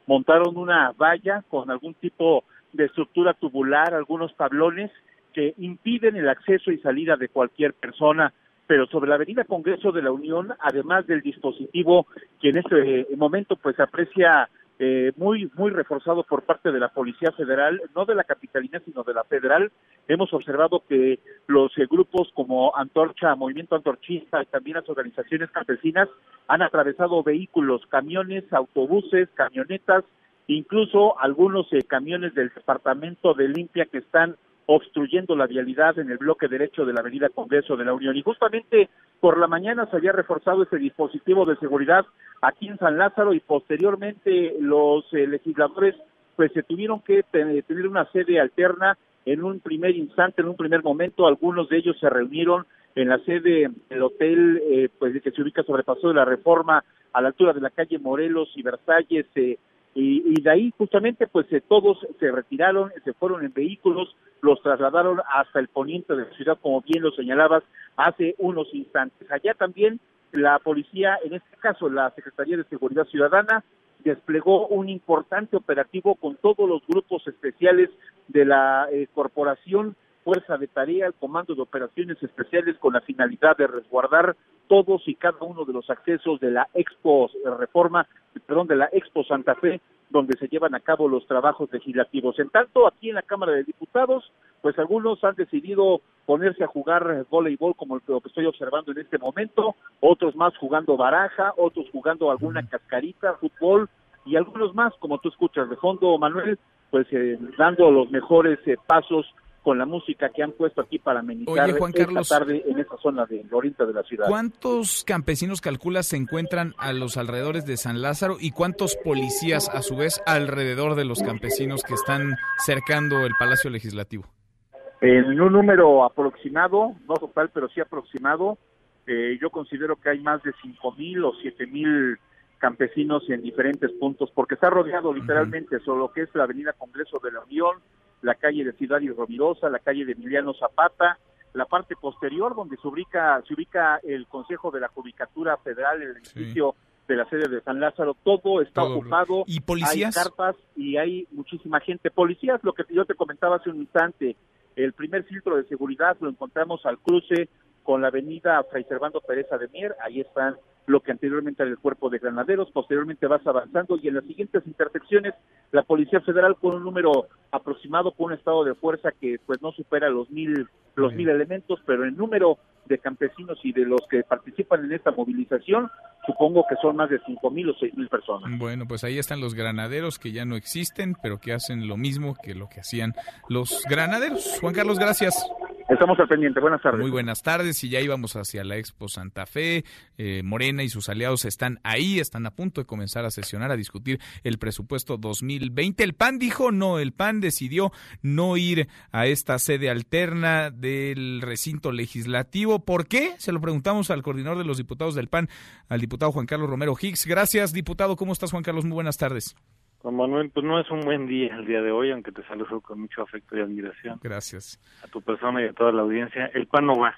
montaron una valla con algún tipo de estructura tubular, algunos tablones que impiden el acceso y salida de cualquier persona pero sobre la Avenida Congreso de la Unión, además del dispositivo que en este momento pues aprecia eh, muy muy reforzado por parte de la Policía Federal, no de la capitalina, sino de la federal. Hemos observado que los eh, grupos como Antorcha, Movimiento Antorchista y también las organizaciones campesinas han atravesado vehículos, camiones, autobuses, camionetas, incluso algunos eh, camiones del Departamento de Limpia que están obstruyendo la vialidad en el bloque derecho de la Avenida Congreso de la Unión. Y justamente por la mañana se había reforzado ese dispositivo de seguridad aquí en San Lázaro y posteriormente los eh, legisladores pues se tuvieron que tener una sede alterna en un primer instante, en un primer momento, algunos de ellos se reunieron en la sede del hotel eh, pues que se ubica sobre Paso de la Reforma a la altura de la calle Morelos y Versalles eh, y, de ahí justamente pues eh, todos se retiraron, se fueron en vehículos, los trasladaron hasta el poniente de la ciudad, como bien lo señalabas hace unos instantes. Allá también la policía, en este caso la Secretaría de Seguridad Ciudadana, desplegó un importante operativo con todos los grupos especiales de la eh, corporación Fuerza de Tarea, el Comando de Operaciones Especiales con la finalidad de resguardar todos y cada uno de los accesos de la Expo Reforma, perdón, de la Expo Santa Fe, donde se llevan a cabo los trabajos legislativos. En tanto, aquí en la Cámara de Diputados, pues algunos han decidido ponerse a jugar voleibol como el que estoy observando en este momento, otros más jugando baraja, otros jugando alguna cascarita, fútbol y algunos más, como tú escuchas de fondo, Manuel, pues eh, dando los mejores eh, pasos con la música que han puesto aquí para amenizar esta tarde en esta zona de oriente de la ciudad. ¿Cuántos campesinos calculas se encuentran a los alrededores de San Lázaro y cuántos policías a su vez alrededor de los campesinos que están cercando el Palacio Legislativo? En un número aproximado, no total, pero sí aproximado, eh, yo considero que hay más de cinco mil o siete mil campesinos en diferentes puntos, porque está rodeado literalmente uh lo que es la Avenida Congreso de la Unión, la calle de Ciudad y Rovirosa, la calle de Emiliano Zapata, la parte posterior donde se ubica, se ubica el Consejo de la Judicatura Federal, el edificio de la sede de San Lázaro, todo está ocupado. ¿Y policías? Hay carpas y hay muchísima gente. Policías, lo que yo te comentaba hace un instante, el primer filtro de seguridad lo encontramos al cruce con la avenida Fray Servando Pereza de Mier, ahí están lo que anteriormente era el cuerpo de granaderos, posteriormente vas avanzando y en las siguientes intersecciones la Policía Federal con un número aproximado, con un estado de fuerza que pues no supera los mil, los mil elementos, pero el número de campesinos y de los que participan en esta movilización, supongo que son más de cinco mil o seis mil personas. Bueno, pues ahí están los granaderos que ya no existen, pero que hacen lo mismo que lo que hacían los granaderos. Juan Carlos, gracias. Estamos al pendiente. Buenas tardes. Muy buenas tardes. Y ya íbamos hacia la Expo Santa Fe. Eh, Morena y sus aliados están ahí, están a punto de comenzar a sesionar, a discutir el presupuesto 2020. El PAN dijo no, el PAN decidió no ir a esta sede alterna del recinto legislativo. ¿Por qué? Se lo preguntamos al coordinador de los diputados del PAN, al diputado Juan Carlos Romero Hicks. Gracias, diputado. ¿Cómo estás, Juan Carlos? Muy buenas tardes. Juan Manuel, pues no es un buen día el día de hoy, aunque te saludo con mucho afecto y admiración. Gracias. A tu persona y a toda la audiencia. El PAN no va.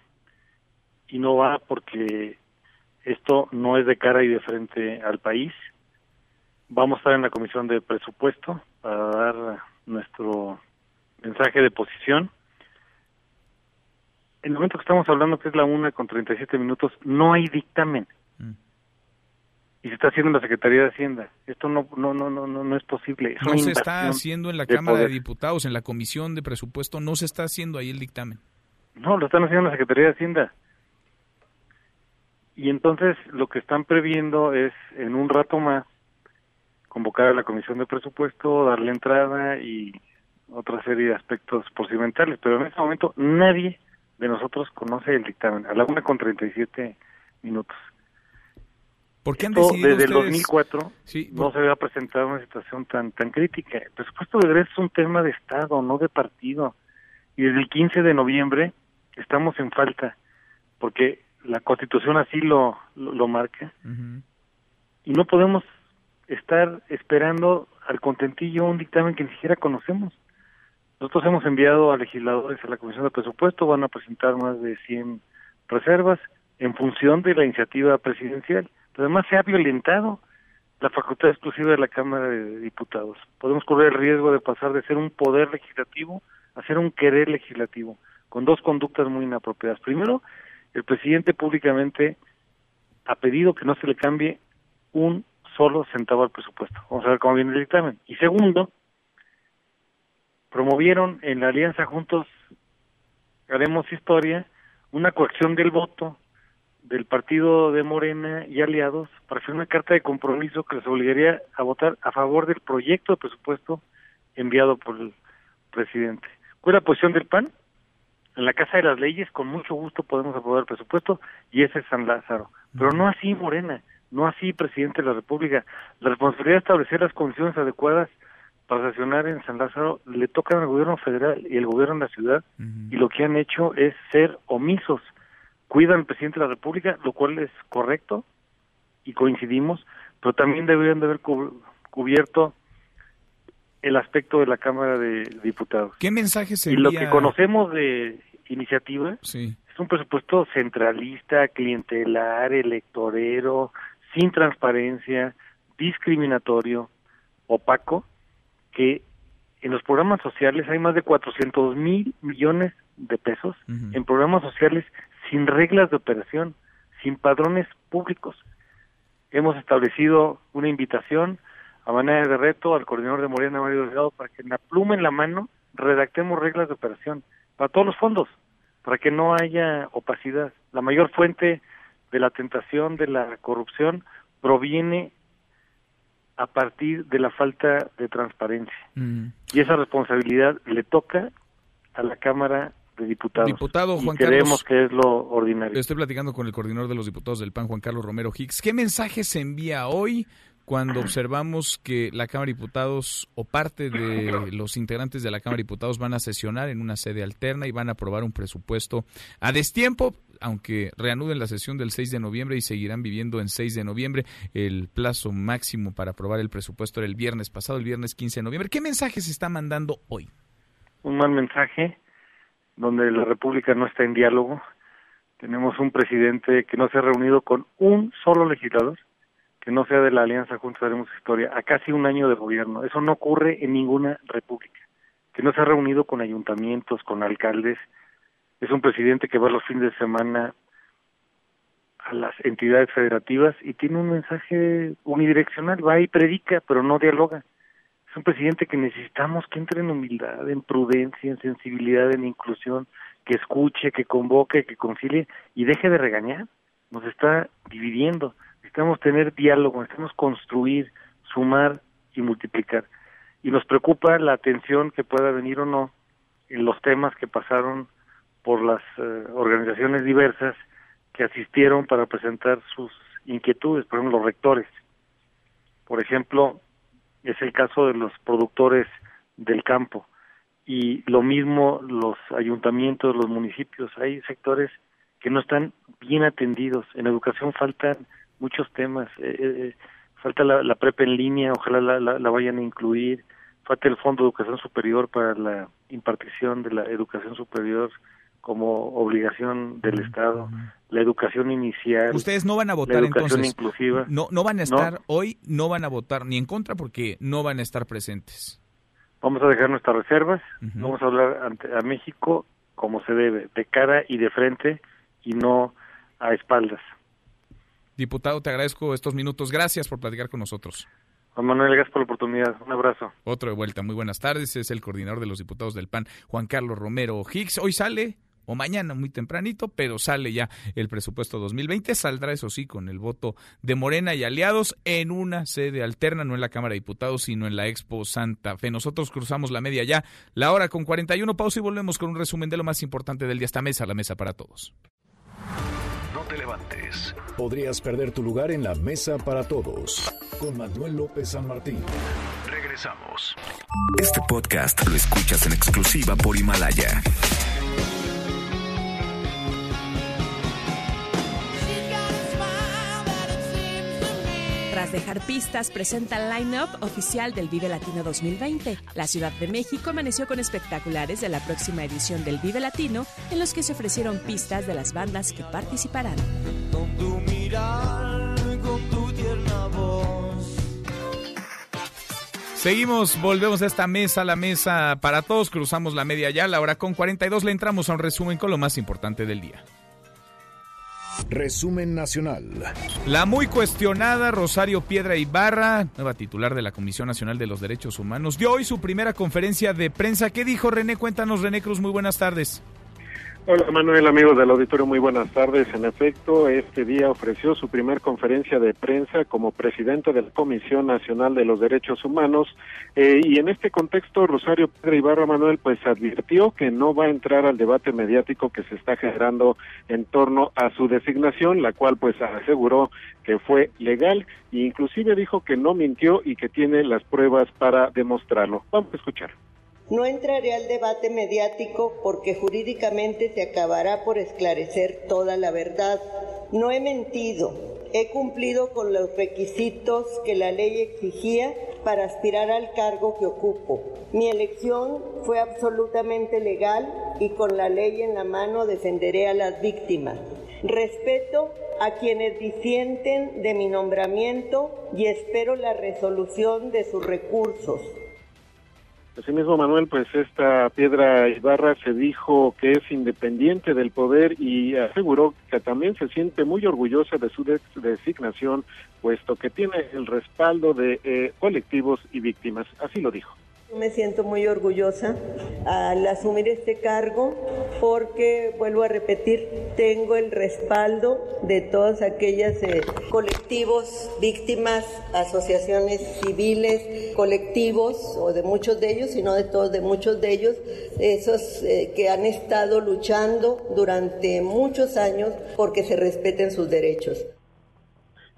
y no va porque esto no es de cara y de frente al país. Vamos a estar en la comisión de presupuesto para dar nuestro mensaje de posición. En el momento que estamos hablando, que es la una con 37 minutos, no hay dictamen. Y se está haciendo en la Secretaría de Hacienda. Esto no no no no no, es posible. no se está haciendo en la Cámara de Diputados, en la Comisión de Presupuesto, no se está haciendo ahí el dictamen. No, lo están haciendo en la Secretaría de Hacienda. Y entonces lo que están previendo es en un rato más convocar a la Comisión de Presupuesto, darle entrada y otra serie de aspectos procedimentales, pero en este momento nadie de nosotros conoce el dictamen, a la una con 37 minutos. ¿Por qué han decidido desde el 2004 no se había presentado una situación tan tan crítica. El presupuesto de egreso es un tema de Estado, no de partido. Y desde el 15 de noviembre estamos en falta, porque la Constitución así lo, lo, marca. Y no podemos estar esperando al contentillo un dictamen que ni siquiera conocemos. Nosotros hemos enviado a legisladores a la Comisión de Presupuesto, van a presentar más de 100 reservas en función de la iniciativa presidencial. Pero además se ha violentado la facultad exclusiva de la Cámara de Diputados. Podemos correr el riesgo de pasar de ser un poder legislativo a ser un querer legislativo, con dos conductas muy inapropiadas. Primero, el presidente públicamente ha pedido que no se le cambie un solo centavo al presupuesto. Vamos a ver cómo viene el dictamen. Y segundo, promovieron en la alianza Juntos Haremos Historia una coacción del voto del partido de Morena y aliados para hacer una carta de compromiso que les obligaría a votar a favor del proyecto de presupuesto enviado por el presidente. ¿Cuál es la posición del PAN? En la Casa de las Leyes, con mucho gusto podemos aprobar el presupuesto y ese es San Lázaro. Pero no así Morena, no así presidente de la República. La responsabilidad de establecer las condiciones adecuadas para sesionar en San Lázaro le toca al gobierno federal y el gobierno de la ciudad y lo que han hecho es ser omisos. Cuidan al presidente de la República, lo cual es correcto y coincidimos, pero también deberían de haber cubierto el aspecto de la Cámara de Diputados. ¿Qué mensaje Y lo que conocemos de iniciativa es un presupuesto centralista, clientelar, electorero, sin transparencia, discriminatorio, opaco, que en los programas sociales hay más de 400 mil millones de pesos. En programas sociales sin reglas de operación, sin padrones públicos. Hemos establecido una invitación a manera de reto al coordinador de Morena, Mario Delgado, para que en la pluma en la mano redactemos reglas de operación para todos los fondos, para que no haya opacidad. La mayor fuente de la tentación de la corrupción proviene a partir de la falta de transparencia. Mm. Y esa responsabilidad le toca a la Cámara de Diputados. Diputado Juan creemos que es lo ordinario. Estoy platicando con el coordinador de los diputados del PAN, Juan Carlos Romero Hicks. ¿Qué mensaje se envía hoy cuando observamos que la Cámara de Diputados o parte de los integrantes de la Cámara de Diputados van a sesionar en una sede alterna y van a aprobar un presupuesto a destiempo, aunque reanuden la sesión del 6 de noviembre y seguirán viviendo en 6 de noviembre. El plazo máximo para aprobar el presupuesto era el viernes pasado, el viernes 15 de noviembre. ¿Qué mensaje se está mandando hoy? Un mal mensaje donde la República no está en diálogo. Tenemos un presidente que no se ha reunido con un solo legislador que no sea de la Alianza Juntos Haremos Historia, a casi un año de gobierno. Eso no ocurre en ninguna república. Que no se ha reunido con ayuntamientos, con alcaldes. Es un presidente que va los fines de semana a las entidades federativas y tiene un mensaje unidireccional. Va y predica, pero no dialoga. Es un presidente que necesitamos que entre en humildad, en prudencia, en sensibilidad, en inclusión, que escuche, que convoque, que concilie y deje de regañar. Nos está dividiendo necesitamos tener diálogo, necesitamos construir, sumar y multiplicar. Y nos preocupa la atención que pueda venir o no en los temas que pasaron por las eh, organizaciones diversas que asistieron para presentar sus inquietudes, por ejemplo, los rectores. Por ejemplo, es el caso de los productores del campo y lo mismo los ayuntamientos, los municipios. Hay sectores que no están bien atendidos. En educación faltan muchos temas. Eh, eh, eh, falta la, la, prepa en línea, ojalá la, la, vayan a incluir. Falta el Fondo de Educación Superior para la impartición de la educación superior como obligación del Estado, la educación inicial. Ustedes no van a votar la educación entonces. inclusiva. No, no van a estar hoy, no van a votar ni en contra porque no van a estar presentes. Vamos a dejar nuestras reservas, vamos a hablar ante, a México como se debe, de cara y de frente y no a espaldas. Diputado, te agradezco estos minutos. Gracias por platicar con nosotros. Juan Manuel, gracias por la oportunidad. Un abrazo. Otro de vuelta. Muy buenas tardes. Es el coordinador de los diputados del PAN, Juan Carlos Romero Hicks. Hoy sale o mañana muy tempranito, pero sale ya el presupuesto 2020. Saldrá, eso sí, con el voto de Morena y aliados en una sede alterna, no en la Cámara de Diputados, sino en la Expo Santa Fe. Nosotros cruzamos la media ya, la hora con 41 pausa y volvemos con un resumen de lo más importante del día. Esta mesa, la mesa para todos. No te levantes. Podrías perder tu lugar en la mesa para todos. Con Manuel López San Martín. Regresamos. Este podcast lo escuchas en exclusiva por Himalaya. Dejar pistas, presenta el line-up oficial del Vive Latino 2020. La Ciudad de México amaneció con espectaculares de la próxima edición del Vive Latino, en los que se ofrecieron pistas de las bandas que participarán. Con tu mirar, con tu tierna voz. Seguimos, volvemos a esta mesa, la mesa para todos, cruzamos la media ya, la hora con 42 le entramos a un resumen con lo más importante del día. Resumen nacional. La muy cuestionada Rosario Piedra Ibarra, nueva titular de la Comisión Nacional de los Derechos Humanos, dio hoy su primera conferencia de prensa. ¿Qué dijo René? Cuéntanos, René Cruz, muy buenas tardes. Hola Manuel, amigos del auditorio, muy buenas tardes. En efecto, este día ofreció su primer conferencia de prensa como presidente de la Comisión Nacional de los Derechos Humanos eh, y en este contexto Rosario Pedro Ibarra Manuel pues advirtió que no va a entrar al debate mediático que se está generando en torno a su designación, la cual pues aseguró que fue legal e inclusive dijo que no mintió y que tiene las pruebas para demostrarlo. Vamos a escuchar. No entraré al debate mediático porque jurídicamente se acabará por esclarecer toda la verdad. No he mentido, he cumplido con los requisitos que la ley exigía para aspirar al cargo que ocupo. Mi elección fue absolutamente legal y con la ley en la mano defenderé a las víctimas. Respeto a quienes disienten de mi nombramiento y espero la resolución de sus recursos. Asimismo, Manuel, pues esta piedra Ibarra se dijo que es independiente del poder y aseguró que también se siente muy orgullosa de su designación, puesto que tiene el respaldo de eh, colectivos y víctimas. Así lo dijo. Me siento muy orgullosa al asumir este cargo porque, vuelvo a repetir, tengo el respaldo de todos aquellos eh, colectivos, víctimas, asociaciones civiles, colectivos, o de muchos de ellos, y no de todos, de muchos de ellos, esos eh, que han estado luchando durante muchos años porque se respeten sus derechos.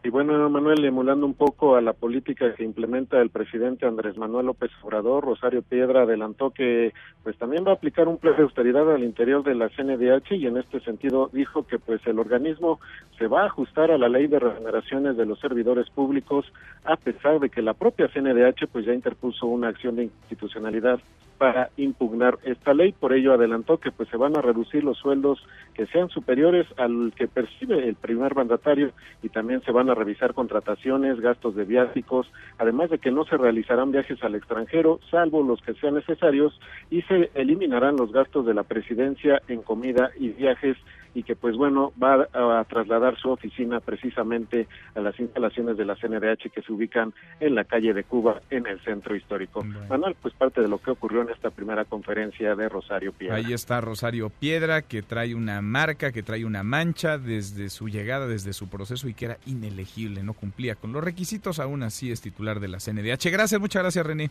Y bueno, Manuel, emulando un poco a la política que implementa el presidente Andrés Manuel López Obrador, Rosario Piedra adelantó que pues también va a aplicar un plan de austeridad al interior de la CNDH y en este sentido dijo que pues el organismo se va a ajustar a la ley de remuneraciones de los servidores públicos a pesar de que la propia CNDH pues ya interpuso una acción de institucionalidad para impugnar esta ley. Por ello adelantó que pues se van a reducir los sueldos que sean superiores al que percibe el primer mandatario y también se van a revisar contrataciones, gastos de viáticos, además de que no se realizarán viajes al extranjero, salvo los que sean necesarios, y se eliminarán los gastos de la presidencia en comida y viajes y que pues bueno va a trasladar su oficina precisamente a las instalaciones de la CNDH que se ubican en la calle de Cuba en el centro histórico. Manuel, pues parte de lo que ocurrió en esta primera conferencia de Rosario Piedra. Ahí está Rosario Piedra que trae una marca, que trae una mancha desde su llegada, desde su proceso y que era inelegible, no cumplía con los requisitos, aún así es titular de la CNDH. Gracias, muchas gracias René.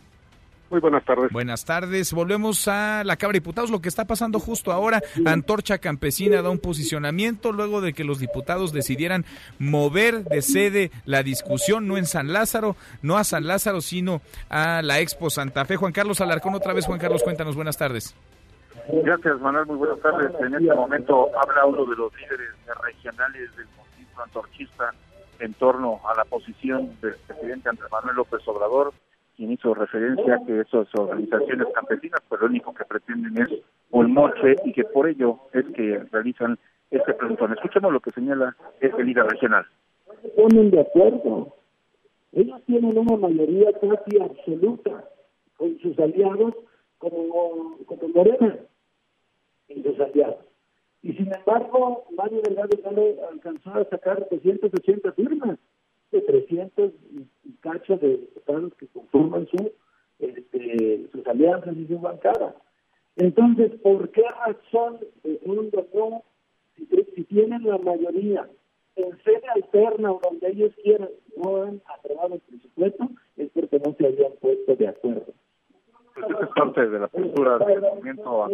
Muy buenas tardes. Buenas tardes. Volvemos a la Cámara de Diputados. Lo que está pasando justo ahora, Antorcha Campesina da un posicionamiento luego de que los diputados decidieran mover de sede la discusión, no en San Lázaro, no a San Lázaro, sino a la Expo Santa Fe. Juan Carlos Alarcón, otra vez, Juan Carlos, cuéntanos, buenas tardes. Gracias, Manuel, muy buenas tardes. En este momento habla uno de los líderes regionales del movimiento antorchista en torno a la posición del presidente Andrés Manuel López Obrador quien hizo referencia a que esas organizaciones campesinas, pues lo único que pretenden es un moche y que por ello es que realizan este plantón. Escuchemos lo que señala este líder regional. Ponen de acuerdo. Ellos tienen una mayoría casi absoluta con sus aliados como, como Morena y sus aliados. Y sin embargo, Mario Delgado le alcanzó a sacar 280 firmas de 300 y cacho de diputados que conforman su, este, sus alianzas y su bancada. Entonces, ¿por qué razón de fondo no, si, si tienen la mayoría en sede alterna o donde ellos quieran, no han aprobado el presupuesto, es porque no se habían puesto de acuerdo. Pues es parte de la postura del movimiento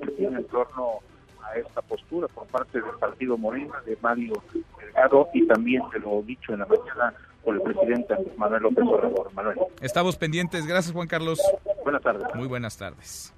que tiene en torno a esta postura por parte del Partido Morena, de Mario Delgado, y también se lo dicho en la mañana por el presidente Manuel López Obrador. Manuel. Estamos pendientes. Gracias, Juan Carlos. Buenas tardes. Muy buenas tardes.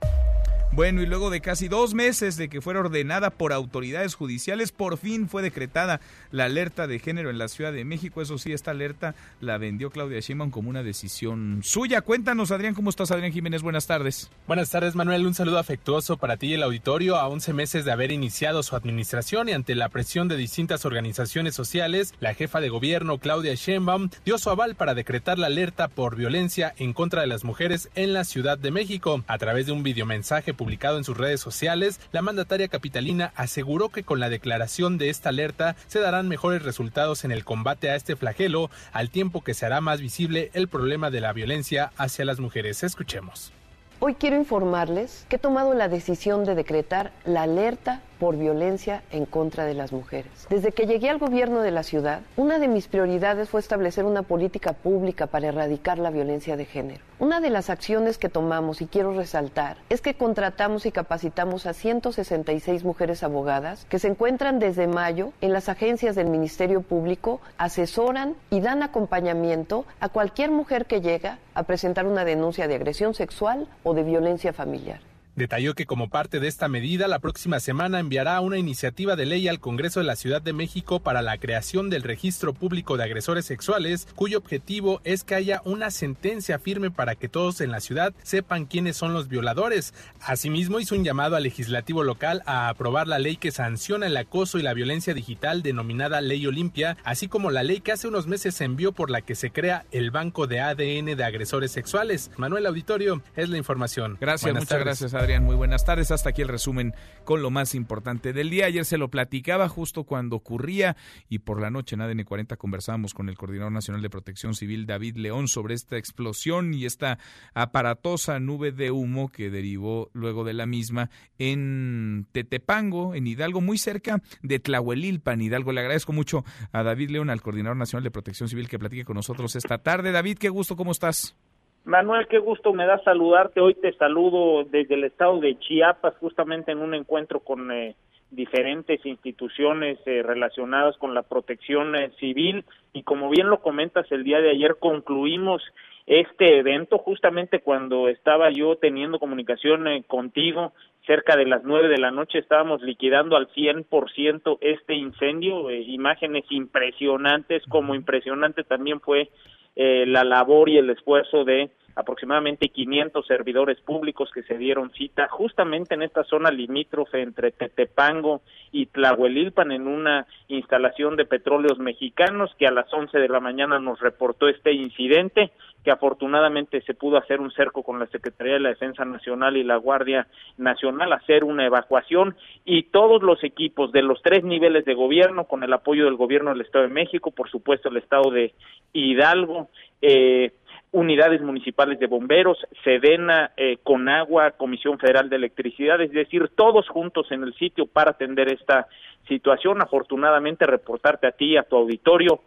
Bueno, y luego de casi dos meses de que fuera ordenada por autoridades judiciales, por fin fue decretada la alerta de género en la Ciudad de México. Eso sí, esta alerta la vendió Claudia Sheinbaum como una decisión suya. Cuéntanos, Adrián, ¿cómo estás, Adrián Jiménez? Buenas tardes. Buenas tardes, Manuel. Un saludo afectuoso para ti y el auditorio. A 11 meses de haber iniciado su administración y ante la presión de distintas organizaciones sociales, la jefa de gobierno, Claudia Sheinbaum, dio su aval para decretar la alerta por violencia en contra de las mujeres en la Ciudad de México. A través de un videomensaje publicado en sus redes sociales, la mandataria capitalina aseguró que con la declaración de esta alerta se darán mejores resultados en el combate a este flagelo, al tiempo que se hará más visible el problema de la violencia hacia las mujeres. Escuchemos. Hoy quiero informarles que he tomado la decisión de decretar la alerta por violencia en contra de las mujeres. Desde que llegué al gobierno de la ciudad, una de mis prioridades fue establecer una política pública para erradicar la violencia de género. Una de las acciones que tomamos y quiero resaltar es que contratamos y capacitamos a 166 mujeres abogadas que se encuentran desde mayo en las agencias del Ministerio Público, asesoran y dan acompañamiento a cualquier mujer que llega a presentar una denuncia de agresión sexual o de violencia familiar. Detalló que como parte de esta medida, la próxima semana enviará una iniciativa de ley al Congreso de la Ciudad de México para la creación del registro público de agresores sexuales, cuyo objetivo es que haya una sentencia firme para que todos en la ciudad sepan quiénes son los violadores. Asimismo, hizo un llamado al legislativo local a aprobar la ley que sanciona el acoso y la violencia digital denominada Ley Olimpia, así como la ley que hace unos meses se envió por la que se crea el Banco de ADN de Agresores Sexuales. Manuel Auditorio, es la información. Gracias, Buenas muchas tardes. gracias. Adrián, muy buenas tardes. Hasta aquí el resumen con lo más importante del día. Ayer se lo platicaba justo cuando ocurría y por la noche en ADN 40 conversábamos con el Coordinador Nacional de Protección Civil, David León, sobre esta explosión y esta aparatosa nube de humo que derivó luego de la misma en Tetepango, en Hidalgo, muy cerca de Tlahuelilpan, Hidalgo. Le agradezco mucho a David León, al Coordinador Nacional de Protección Civil, que platique con nosotros esta tarde. David, qué gusto, ¿cómo estás? Manuel, qué gusto me da saludarte. Hoy te saludo desde el estado de Chiapas, justamente en un encuentro con eh, diferentes instituciones eh, relacionadas con la protección eh, civil. Y como bien lo comentas, el día de ayer concluimos este evento justamente cuando estaba yo teniendo comunicación eh, contigo. Cerca de las nueve de la noche estábamos liquidando al 100% este incendio. eh, imágenes impresionantes, como impresionante también fue eh, la labor y el esfuerzo de aproximadamente 500 servidores públicos que se dieron cita justamente en esta zona limítrofe entre Tetepango y Tlahuelilpan en una instalación de petróleos mexicanos que a las 11 de la mañana nos reportó este incidente que afortunadamente se pudo hacer un cerco con la Secretaría de la Defensa Nacional y la Guardia Nacional, hacer una evacuación y todos los equipos de los tres niveles de gobierno, con el apoyo del gobierno del Estado de México, por supuesto el Estado de Hidalgo, eh, unidades municipales de bomberos, Sedena, eh, Conagua, Comisión Federal de Electricidad, es decir, todos juntos en el sitio para atender esta situación. Afortunadamente, reportarte a ti, a tu auditorio,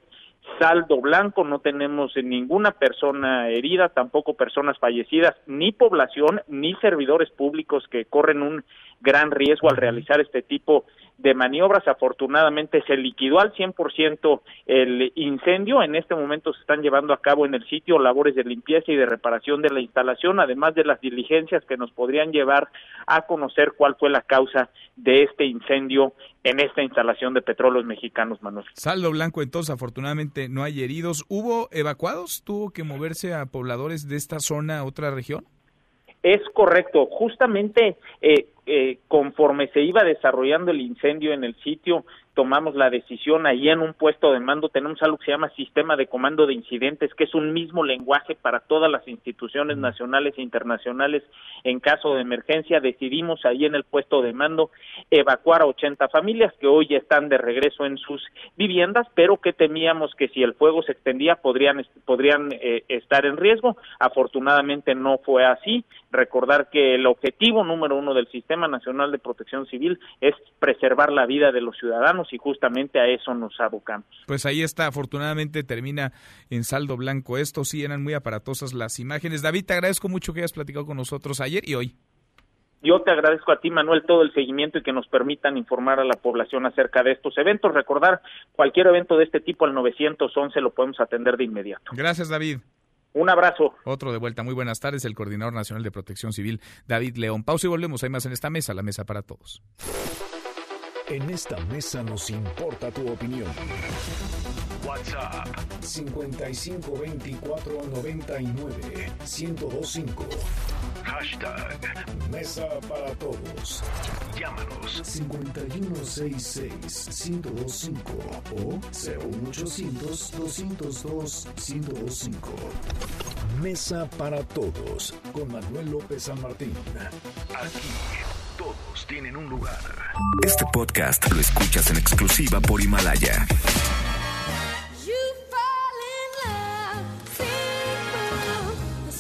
saldo blanco, no tenemos ninguna persona herida, tampoco personas fallecidas, ni población, ni servidores públicos que corren un gran riesgo al realizar este tipo de maniobras. Afortunadamente se liquidó al 100% el incendio. En este momento se están llevando a cabo en el sitio labores de limpieza y de reparación de la instalación, además de las diligencias que nos podrían llevar a conocer cuál fue la causa de este incendio en esta instalación de petróleos mexicanos, Manuel. Saldo blanco, entonces, afortunadamente no hay heridos. ¿Hubo evacuados? ¿Tuvo que moverse a pobladores de esta zona a otra región? Es correcto. Justamente eh, eh, conforme se iba desarrollando el incendio en el sitio, tomamos la decisión ahí en un puesto de mando, tenemos algo que se llama sistema de comando de incidentes, que es un mismo lenguaje para todas las instituciones nacionales e internacionales en caso de emergencia. Decidimos ahí en el puesto de mando evacuar a 80 familias que hoy están de regreso en sus viviendas, pero que temíamos que si el fuego se extendía podrían, podrían eh, estar en riesgo. Afortunadamente no fue así. Recordar que el objetivo número uno del Sistema Nacional de Protección Civil es preservar la vida de los ciudadanos y justamente a eso nos abocamos. Pues ahí está, afortunadamente termina en saldo blanco esto, sí eran muy aparatosas las imágenes. David, te agradezco mucho que hayas platicado con nosotros ayer y hoy. Yo te agradezco a ti, Manuel, todo el seguimiento y que nos permitan informar a la población acerca de estos eventos. Recordar, cualquier evento de este tipo al 911 lo podemos atender de inmediato. Gracias, David. Un abrazo. Otro de vuelta. Muy buenas tardes, el Coordinador Nacional de Protección Civil, David León. Pausa y volvemos. Hay más en esta mesa, la mesa para todos. En esta mesa nos importa tu opinión. WhatsApp 552499 1025. Hashtag Mesa para Todos. Llámanos 5166 1025 o 01800 202 1025. Mesa para Todos con Manuel López San Martín. Aquí todos tienen un lugar. Este podcast lo escuchas en exclusiva por Himalaya.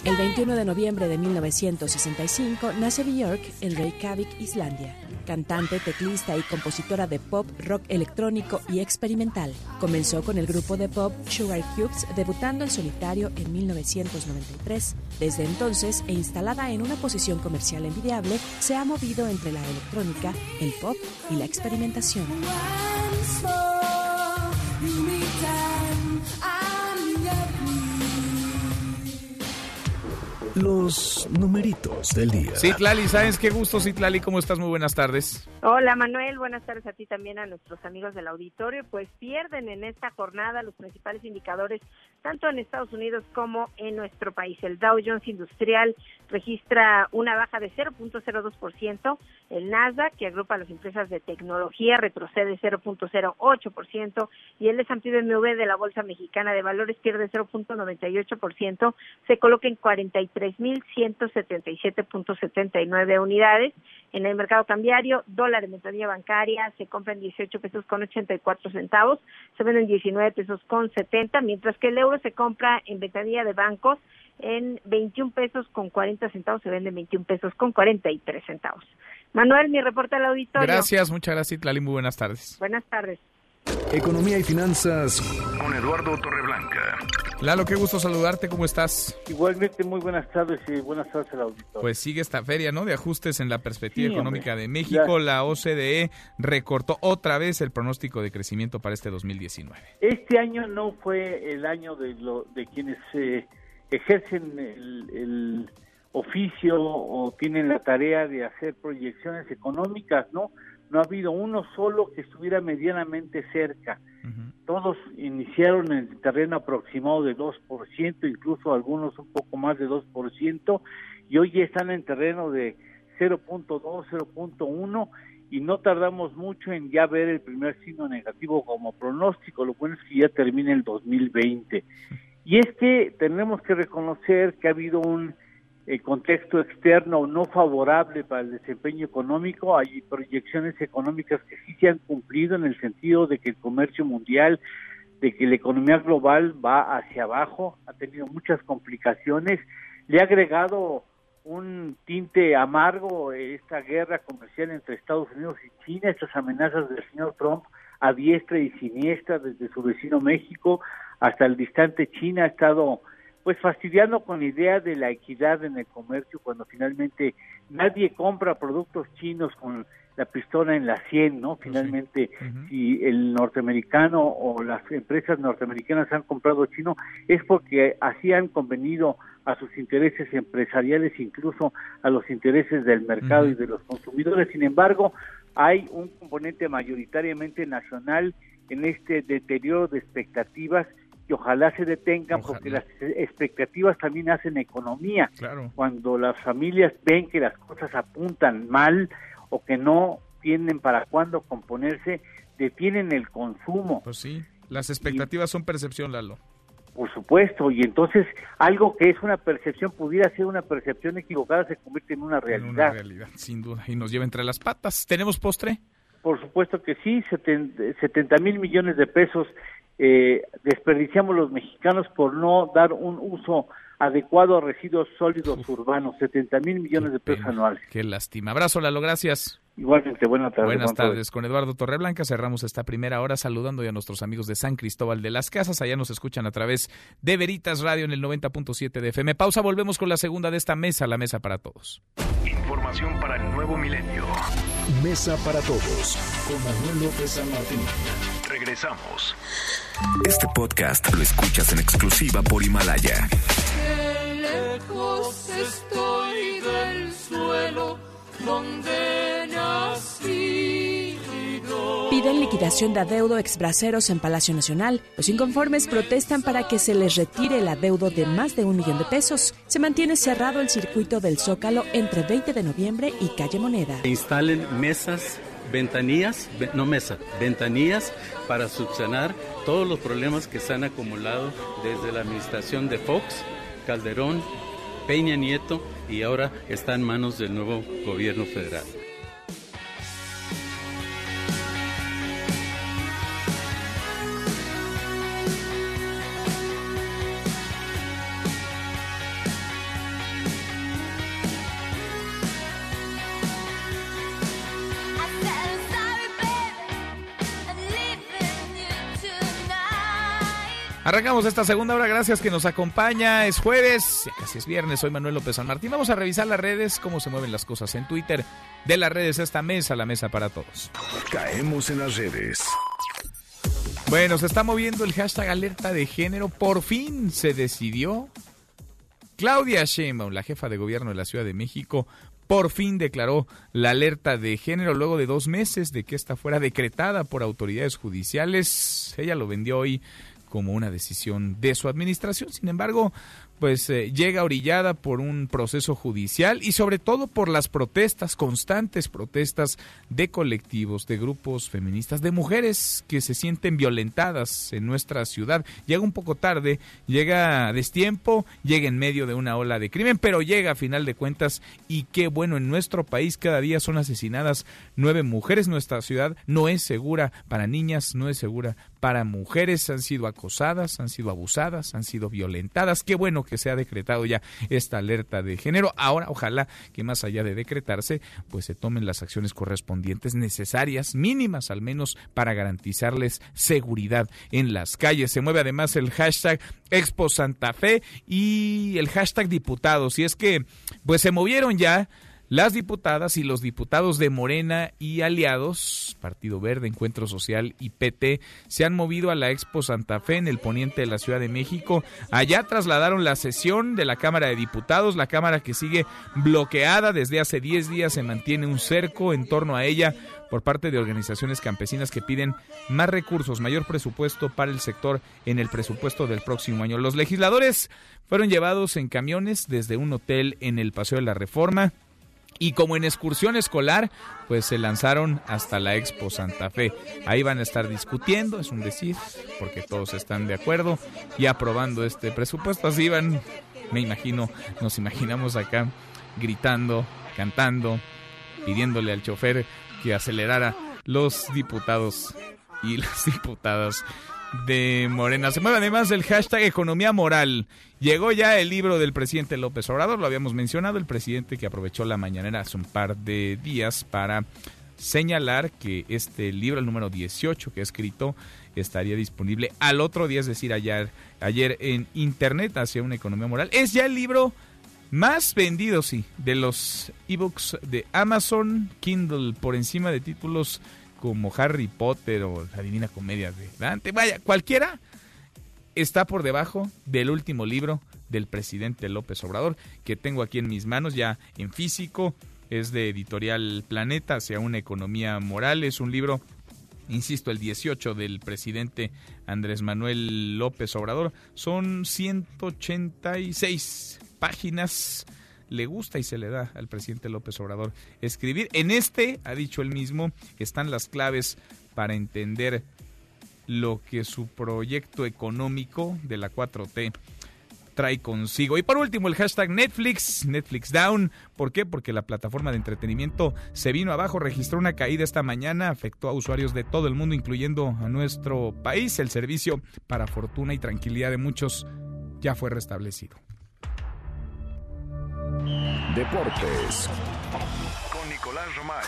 El 21 de noviembre de 1965 nace Björk en Reykjavik, Islandia. Cantante, teclista y compositora de pop, rock electrónico y experimental. Comenzó con el grupo de pop Sugar Cubes, debutando en solitario en 1993. Desde entonces, e instalada en una posición comercial envidiable, se ha movido entre la electrónica, el pop y la experimentación. Los numeritos del día. Citlali, ¿sabes qué gusto, Citlali? ¿Cómo estás? Muy buenas tardes. Hola Manuel, buenas tardes a ti también, a nuestros amigos del auditorio. Pues pierden en esta jornada los principales indicadores, tanto en Estados Unidos como en nuestro país. El Dow Jones Industrial registra una baja de 0.02%, el Nasdaq, que agrupa a las empresas de tecnología, retrocede 0.08% y el S&P BMW de la Bolsa Mexicana de Valores pierde 0.98%, se coloca en 43.177.79 unidades. En el mercado cambiario, dólar en ventanilla bancaria se compra en 18 pesos con 84 centavos, se vende en 19 pesos con 70, mientras que el euro se compra en ventanilla de bancos en 21 pesos con 40 centavos, se vende en 21 pesos con 43 centavos. Manuel, mi reporte al auditorio. Gracias, muchas gracias, Tlali. Muy buenas tardes. Buenas tardes. Economía y finanzas con Eduardo Torreblanca. Lalo, qué gusto saludarte, ¿cómo estás? Igualmente, muy buenas tardes y buenas tardes al auditorio. Pues sigue esta feria, ¿no? De ajustes en la perspectiva económica de México. La OCDE recortó otra vez el pronóstico de crecimiento para este 2019. Este año no fue el año de, lo, de quienes eh, ejercen el, el oficio o tienen la tarea de hacer proyecciones económicas, ¿no? no ha habido uno solo que estuviera medianamente cerca. Todos iniciaron en el terreno aproximado de 2%, incluso algunos un poco más de 2%, y hoy ya están en terreno de 0.2, 0.1, y no tardamos mucho en ya ver el primer signo negativo como pronóstico. Lo bueno es que ya termina el 2020. Y es que tenemos que reconocer que ha habido un el contexto externo no favorable para el desempeño económico, hay proyecciones económicas que sí se han cumplido en el sentido de que el comercio mundial, de que la economía global va hacia abajo, ha tenido muchas complicaciones, le ha agregado un tinte amargo esta guerra comercial entre Estados Unidos y China, estas amenazas del señor Trump a diestra y siniestra desde su vecino México hasta el distante China ha estado pues fastidiando con la idea de la equidad en el comercio cuando finalmente nadie compra productos chinos con la pistola en la 100, ¿no? Finalmente, si el norteamericano o las empresas norteamericanas han comprado chino, es porque así han convenido a sus intereses empresariales, incluso a los intereses del mercado y de los consumidores. Sin embargo, hay un componente mayoritariamente nacional en este deterioro de expectativas que ojalá se detengan porque las expectativas también hacen economía. Cuando las familias ven que las cosas apuntan mal o que no tienen para cuándo componerse, detienen el consumo. Pues sí, las expectativas son percepción, Lalo. Por supuesto, y entonces algo que es una percepción pudiera ser una percepción equivocada se convierte en una realidad. En una realidad, sin duda, y nos lleva entre las patas. ¿Tenemos postre? Por supuesto que sí, 70 mil millones de pesos eh, desperdiciamos los mexicanos por no dar un uso adecuado a residuos sólidos urbanos, 70 mil millones de pesos anuales. Qué lástima. Abrazo, Lalo, gracias. Igualmente, buenas tardes. Buenas tardes. Con Eduardo Torreblanca cerramos esta primera hora saludando a nuestros amigos de San Cristóbal de las Casas. Allá nos escuchan a través de Veritas Radio en el 90.7 de FM. Pausa, volvemos con la segunda de esta mesa, la mesa para todos. Información para el nuevo milenio. Mesa para todos con Manuel López San Martín. Regresamos. Este podcast lo escuchas en exclusiva por Himalaya. lejos estoy del suelo donde nací. Piden liquidación de adeudo exbraceros en Palacio Nacional. Los inconformes protestan para que se les retire el adeudo de más de un millón de pesos. Se mantiene cerrado el circuito del Zócalo entre 20 de noviembre y Calle Moneda. Instalen mesas ventanillas, no mesa, ventanillas para subsanar todos los problemas que se han acumulado desde la administración de Fox, Calderón, Peña Nieto y ahora está en manos del nuevo gobierno federal. Arrancamos esta segunda hora, gracias que nos acompaña. Es jueves, casi es viernes, soy Manuel López San Martín. Vamos a revisar las redes, cómo se mueven las cosas en Twitter. De las redes esta mesa, la mesa para todos. Caemos en las redes. Bueno, se está moviendo el hashtag alerta de género. Por fin se decidió. Claudia Sheinbaum, la jefa de gobierno de la Ciudad de México, por fin declaró la alerta de género luego de dos meses de que esta fuera decretada por autoridades judiciales. Ella lo vendió hoy como una decisión de su administración. Sin embargo, pues eh, llega orillada por un proceso judicial y sobre todo por las protestas, constantes protestas de colectivos, de grupos feministas, de mujeres que se sienten violentadas en nuestra ciudad. Llega un poco tarde, llega a destiempo, llega en medio de una ola de crimen, pero llega a final de cuentas y qué bueno, en nuestro país cada día son asesinadas nueve mujeres, nuestra ciudad no es segura para niñas, no es segura para mujeres, han sido acosadas, han sido abusadas, han sido violentadas. Qué bueno que se ha decretado ya esta alerta de género. Ahora, ojalá que más allá de decretarse, pues se tomen las acciones correspondientes necesarias, mínimas al menos, para garantizarles seguridad en las calles. Se mueve además el hashtag Expo Santa Fe y el hashtag diputados. Y es que, pues se movieron ya las diputadas y los diputados de Morena y aliados, Partido Verde, Encuentro Social y PT, se han movido a la Expo Santa Fe en el poniente de la Ciudad de México. Allá trasladaron la sesión de la Cámara de Diputados, la Cámara que sigue bloqueada desde hace 10 días, se mantiene un cerco en torno a ella por parte de organizaciones campesinas que piden más recursos, mayor presupuesto para el sector en el presupuesto del próximo año. Los legisladores fueron llevados en camiones desde un hotel en el Paseo de la Reforma y como en excursión escolar, pues se lanzaron hasta la Expo Santa Fe. Ahí van a estar discutiendo, es un decir, porque todos están de acuerdo y aprobando este presupuesto. Así van, me imagino, nos imaginamos acá gritando, cantando, pidiéndole al chofer que acelerara los diputados y las diputadas de Morena. Se mueve además el hashtag economía moral. Llegó ya el libro del presidente López Obrador, lo habíamos mencionado, el presidente que aprovechó la mañanera hace un par de días para señalar que este libro, el número 18 que ha escrito, estaría disponible al otro día, es decir, ayer, ayer en internet hacia una economía moral. Es ya el libro más vendidos, sí, de los ebooks de Amazon Kindle por encima de títulos como Harry Potter o La Divina Comedia de Dante. Vaya, cualquiera está por debajo del último libro del presidente López Obrador que tengo aquí en mis manos ya en físico. Es de editorial Planeta hacia una economía moral. Es un libro insisto, el 18 del presidente Andrés Manuel López Obrador. Son 186 páginas. Le gusta y se le da al presidente López Obrador escribir. En este, ha dicho él mismo, están las claves para entender lo que su proyecto económico de la 4T trae consigo. Y por último, el hashtag Netflix, Netflix Down. ¿Por qué? Porque la plataforma de entretenimiento se vino abajo, registró una caída esta mañana, afectó a usuarios de todo el mundo, incluyendo a nuestro país. El servicio, para fortuna y tranquilidad de muchos, ya fue restablecido. Deportes con Nicolás Romay.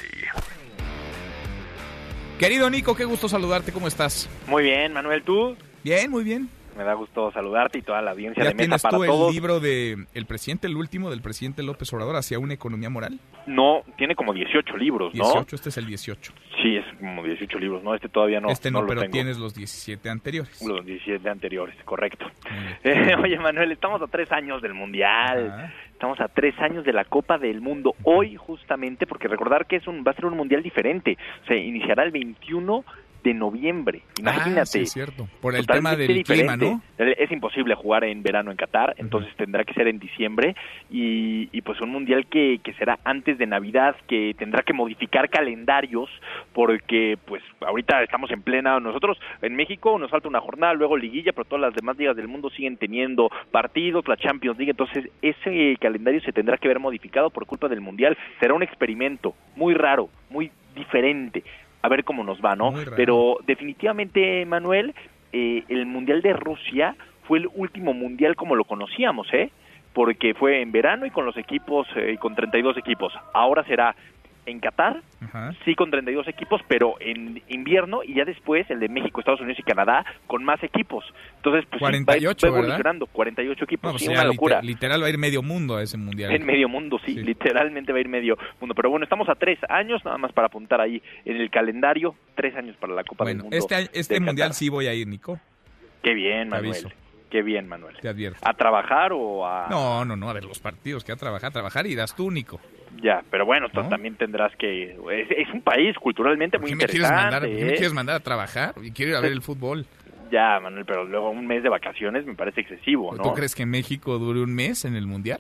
Querido Nico, qué gusto saludarte, ¿cómo estás? Muy bien, Manuel, ¿tú? Bien, muy bien. Me da gusto saludarte y toda la audiencia ¿Ya de Mesa tienes para tú el Todos. libro de el presidente, el último del presidente López Obrador, hacia una economía moral? No, tiene como 18 libros, ¿no? 18, este es el 18. Sí, es como 18 libros, ¿no? Este todavía no. este no, pero tengo. tienes los 17 anteriores. Los 17 anteriores, correcto. Eh, oye, Manuel, estamos a tres años del Mundial. Ajá. Estamos a tres años de la Copa del Mundo. Hoy, justamente, porque recordar que es un va a ser un Mundial diferente. Se iniciará el 21 de noviembre. Imagínate. Ah, sí, es cierto. Por el tema del clima, diferente. ¿no? Es imposible jugar en verano en Qatar, entonces tendrá que ser en diciembre y, y pues un mundial que, que será antes de Navidad, que tendrá que modificar calendarios porque pues ahorita estamos en plena, nosotros en México nos falta una jornada, luego liguilla, pero todas las demás ligas del mundo siguen teniendo partidos, la Champions League, entonces ese calendario se tendrá que ver modificado por culpa del mundial, será un experimento muy raro, muy diferente a ver cómo nos va, ¿no? Pero definitivamente, Manuel, eh, el Mundial de Rusia fue el último Mundial como lo conocíamos, ¿eh? Porque fue en verano y con los equipos, eh, y con 32 equipos. Ahora será en Qatar, Ajá. sí con 32 equipos, pero en invierno y ya después el de México, Estados Unidos y Canadá con más equipos. Entonces, pues sí, va- 48, va, ¿verdad? evolucionando, 48 equipos, No, pues sí, una locura. literal va a ir medio mundo a ese mundial. En medio mundo, sí, literalmente va a ir medio mundo. Pero bueno, estamos a tres años, nada más para apuntar ahí en el calendario, tres años para la Copa del Bueno, Mundo. este, este mundial Qatar. sí voy a ir, Nico. Qué bien, Manuel. Qué bien, Manuel. Te advierto. ¿A trabajar o a...? No, no, no, a ver los partidos, que a trabajar, a trabajar irás tú, Nico. Ya, pero bueno, tú también tendrás que... Es, es un país culturalmente muy ¿Qué me quieres interesante. qué me ¿eh? quieres mandar a trabajar? Y quiero ir a ver el fútbol. Ya, Manuel, pero luego un mes de vacaciones me parece excesivo, ¿no? ¿Tú crees que México dure un mes en el mundial?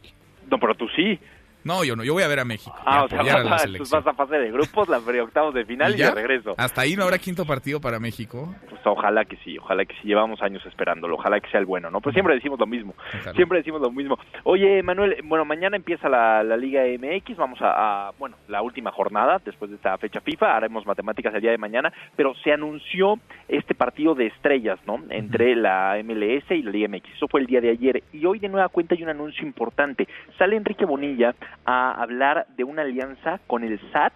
No, pero tú sí. No, yo no, yo voy a ver a México. Ah, o sea, apoyar a la vas, vas a fase de grupos, la octavos de final y, ya? de regreso. Hasta ahí no habrá quinto partido para México. Pues ojalá que sí, ojalá que sí, llevamos años esperándolo, ojalá que sea el bueno, ¿no? Pues siempre decimos lo mismo, Ojalá. siempre decimos lo mismo. Oye, Manuel, bueno, mañana empieza la, la Liga MX, vamos a, a, bueno, la última jornada después de esta fecha FIFA, haremos matemáticas el día de mañana, pero se anunció este partido de estrellas, ¿no? Entre la MLS y la Liga MX, eso fue el día de ayer, y hoy de nueva cuenta hay un anuncio importante, sale Enrique Bonilla a hablar de una alianza con el SAT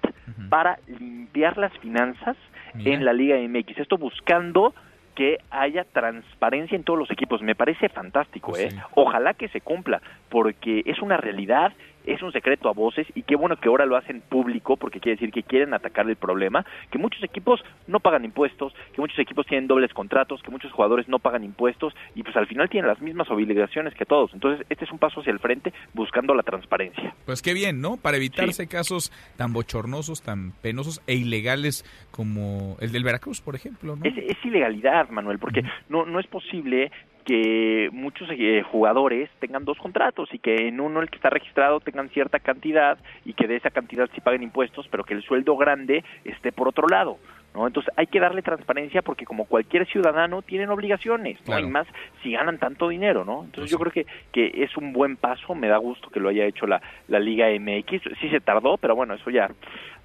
para limpiar las finanzas Mira. en la Liga MX. Esto buscando que haya transparencia en todos los equipos. Me parece fantástico, Pues ¿eh? Ojalá que se cumpla, porque es una realidad, es un secreto a voces y qué bueno que ahora lo hacen público, porque quiere decir que quieren atacar el problema, que muchos equipos no pagan impuestos, que muchos equipos tienen dobles contratos, que muchos jugadores no pagan impuestos y pues al final tienen las mismas obligaciones que todos. Entonces, este es un paso hacia el frente buscando la transparencia. Pues qué bien, ¿no? Para evitarse casos tan bochornosos, tan penosos e ilegales como el del Veracruz, por ejemplo, ¿no? Es, es ilegalidad, Manuel, porque no, no es posible que muchos eh, jugadores tengan dos contratos y que en uno el que está registrado tengan cierta cantidad y que de esa cantidad sí paguen impuestos, pero que el sueldo grande esté por otro lado. ¿No? Entonces hay que darle transparencia porque como cualquier ciudadano tienen obligaciones, ¿no? Claro. Y más si ganan tanto dinero, ¿no? Entonces yo creo que, que es un buen paso, me da gusto que lo haya hecho la, la Liga MX, sí se tardó, pero bueno, eso ya,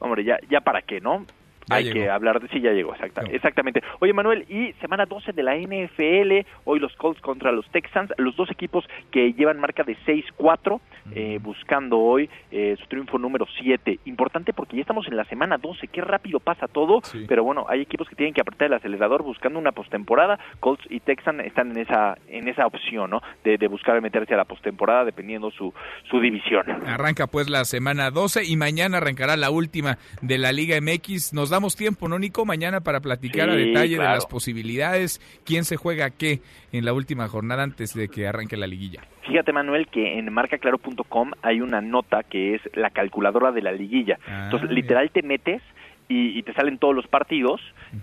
hombre, ya, ya para qué, ¿no? Hay que hablar de sí ya llegó exacta, exactamente. Oye Manuel y semana 12 de la NFL hoy los Colts contra los Texans los dos equipos que llevan marca de 6-4 eh, buscando hoy eh, su triunfo número 7 importante porque ya estamos en la semana 12 qué rápido pasa todo pero bueno hay equipos que tienen que apretar el acelerador buscando una postemporada. Colts y Texans están en esa en esa opción no de, de buscar meterse a la postemporada dependiendo su su división. Arranca pues la semana 12 y mañana arrancará la última de la Liga MX nos damos tiempo no Nico mañana para platicar a detalle de las posibilidades quién se juega qué en la última jornada antes de que arranque la liguilla. Fíjate Manuel que en marcaclaro.com hay una nota que es la calculadora de la liguilla. Ah, Entonces literal te metes y, te salen todos los partidos,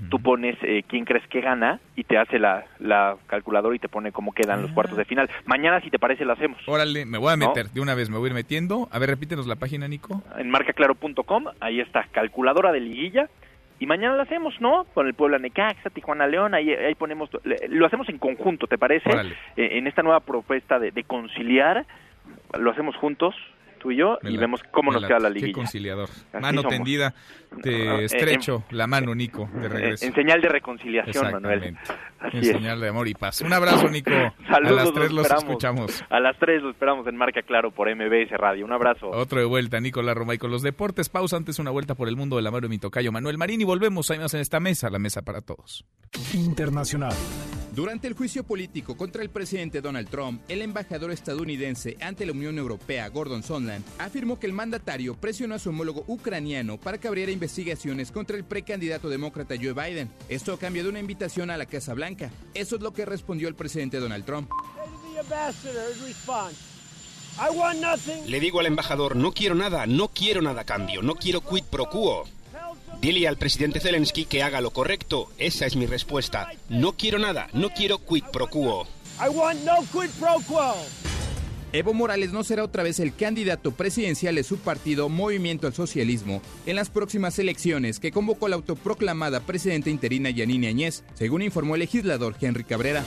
tú pones eh, quién crees que gana y te hace la, la calculadora y te pone cómo quedan los cuartos de final. Mañana, si te parece, lo hacemos. Órale, me voy a meter, de una vez me voy a ir metiendo. A ver, repítenos la página, Nico. En marcaclaro.com, ahí está, calculadora de liguilla y mañana lo hacemos, ¿no? Con el Puebla Necaxa, Tijuana León, ahí, ahí ponemos, lo hacemos en conjunto, ¿te parece? Eh, en esta nueva propuesta de, de conciliar, lo hacemos juntos, tú y yo y vemos cómo nos queda la liguilla. Qué conciliador. mano tendida, te ah, estrecho la mano, Nico, de regreso. En, señal de reconciliación, Manuel. en señal de amor y paz. Un abrazo, Nico. Saludos, a las tres los escuchamos. A las tres lo esperamos en Marca Claro por MBS Radio. Un abrazo. Otro de vuelta, Nicolás Roma. Y con los deportes, pausa antes una vuelta por el mundo de la mano de mi tocayo Manuel Marín y volvemos ahí más en esta mesa, la mesa para todos. Internacional. Durante el juicio político contra el presidente Donald Trump, el embajador estadounidense ante la Unión Europea, Gordon Sondland, afirmó que el mandatario presionó a su homólogo ucraniano para que abriera investigaciones contra el precandidato demócrata Joe Biden. Esto a cambio de una invitación a la Casa Blanca. Eso es lo que respondió el presidente Donald Trump. Le digo al embajador, no quiero nada, no quiero nada a cambio, no quiero quid pro quo. Dile al presidente Zelensky que haga lo correcto. Esa es mi respuesta. No quiero nada, no quiero quid pro quo. Evo Morales no será otra vez el candidato presidencial de su partido Movimiento al Socialismo en las próximas elecciones que convocó la autoproclamada presidenta interina Yanine Añez, según informó el legislador Henry Cabrera.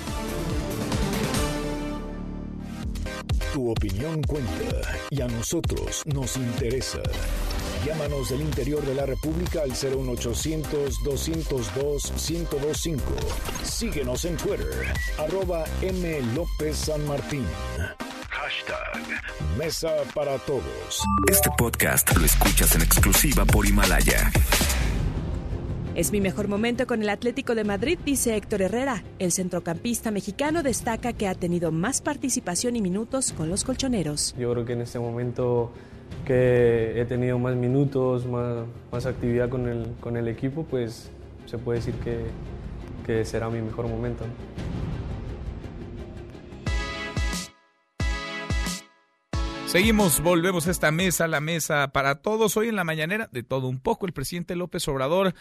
Tu opinión cuenta y a nosotros nos interesa. Llámanos del interior de la República al 01800-202-1025. Síguenos en Twitter, arroba M. López San Martín. Hashtag Mesa para Todos. Este podcast lo escuchas en exclusiva por Himalaya. Es mi mejor momento con el Atlético de Madrid, dice Héctor Herrera. El centrocampista mexicano destaca que ha tenido más participación y minutos con los colchoneros. Yo creo que en este momento que he tenido más minutos, más, más actividad con el, con el equipo, pues se puede decir que, que será mi mejor momento. Seguimos, volvemos a esta mesa, la mesa para todos. Hoy en la mañanera, de todo un poco, el presidente López Obrador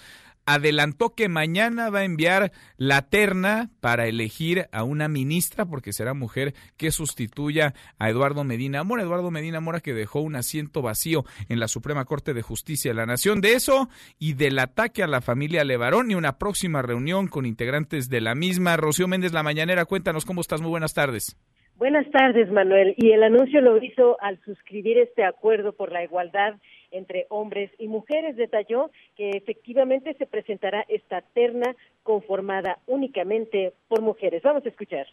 adelantó que mañana va a enviar la terna para elegir a una ministra, porque será mujer que sustituya a Eduardo Medina Mora. Eduardo Medina Mora que dejó un asiento vacío en la Suprema Corte de Justicia de la Nación. De eso y del ataque a la familia Levarón y una próxima reunión con integrantes de la misma. Rocío Méndez, la mañanera, cuéntanos cómo estás. Muy buenas tardes. Buenas tardes, Manuel. Y el anuncio lo hizo al suscribir este acuerdo por la igualdad entre hombres y mujeres. Detalló que efectivamente se presentará esta terna conformada únicamente por mujeres. Vamos a escuchar.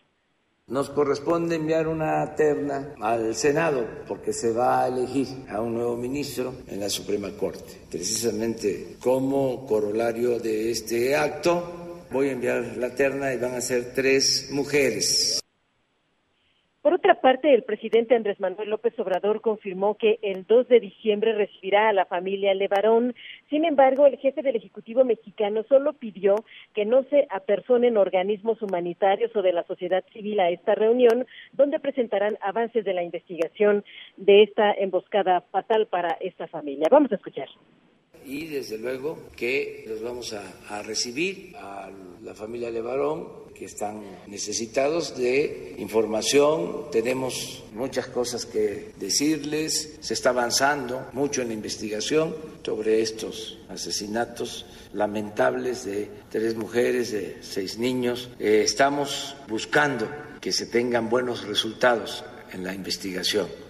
Nos corresponde enviar una terna al Senado porque se va a elegir a un nuevo ministro en la Suprema Corte. Precisamente como corolario de este acto, voy a enviar la terna y van a ser tres mujeres. Por otra parte, el presidente Andrés Manuel López Obrador confirmó que el 2 de diciembre recibirá a la familia Levarón. Sin embargo, el jefe del Ejecutivo mexicano solo pidió que no se apersonen organismos humanitarios o de la sociedad civil a esta reunión, donde presentarán avances de la investigación de esta emboscada fatal para esta familia. Vamos a escuchar y desde luego que los vamos a, recibir a la familia Levarón que están necesitados de información. Tenemos muchas cosas que decirles. Se está avanzando mucho en la investigación sobre estos asesinatos lamentables de tres mujeres, de seis niños. Eh, estamos buscando que se tengan buenos resultados en la investigación.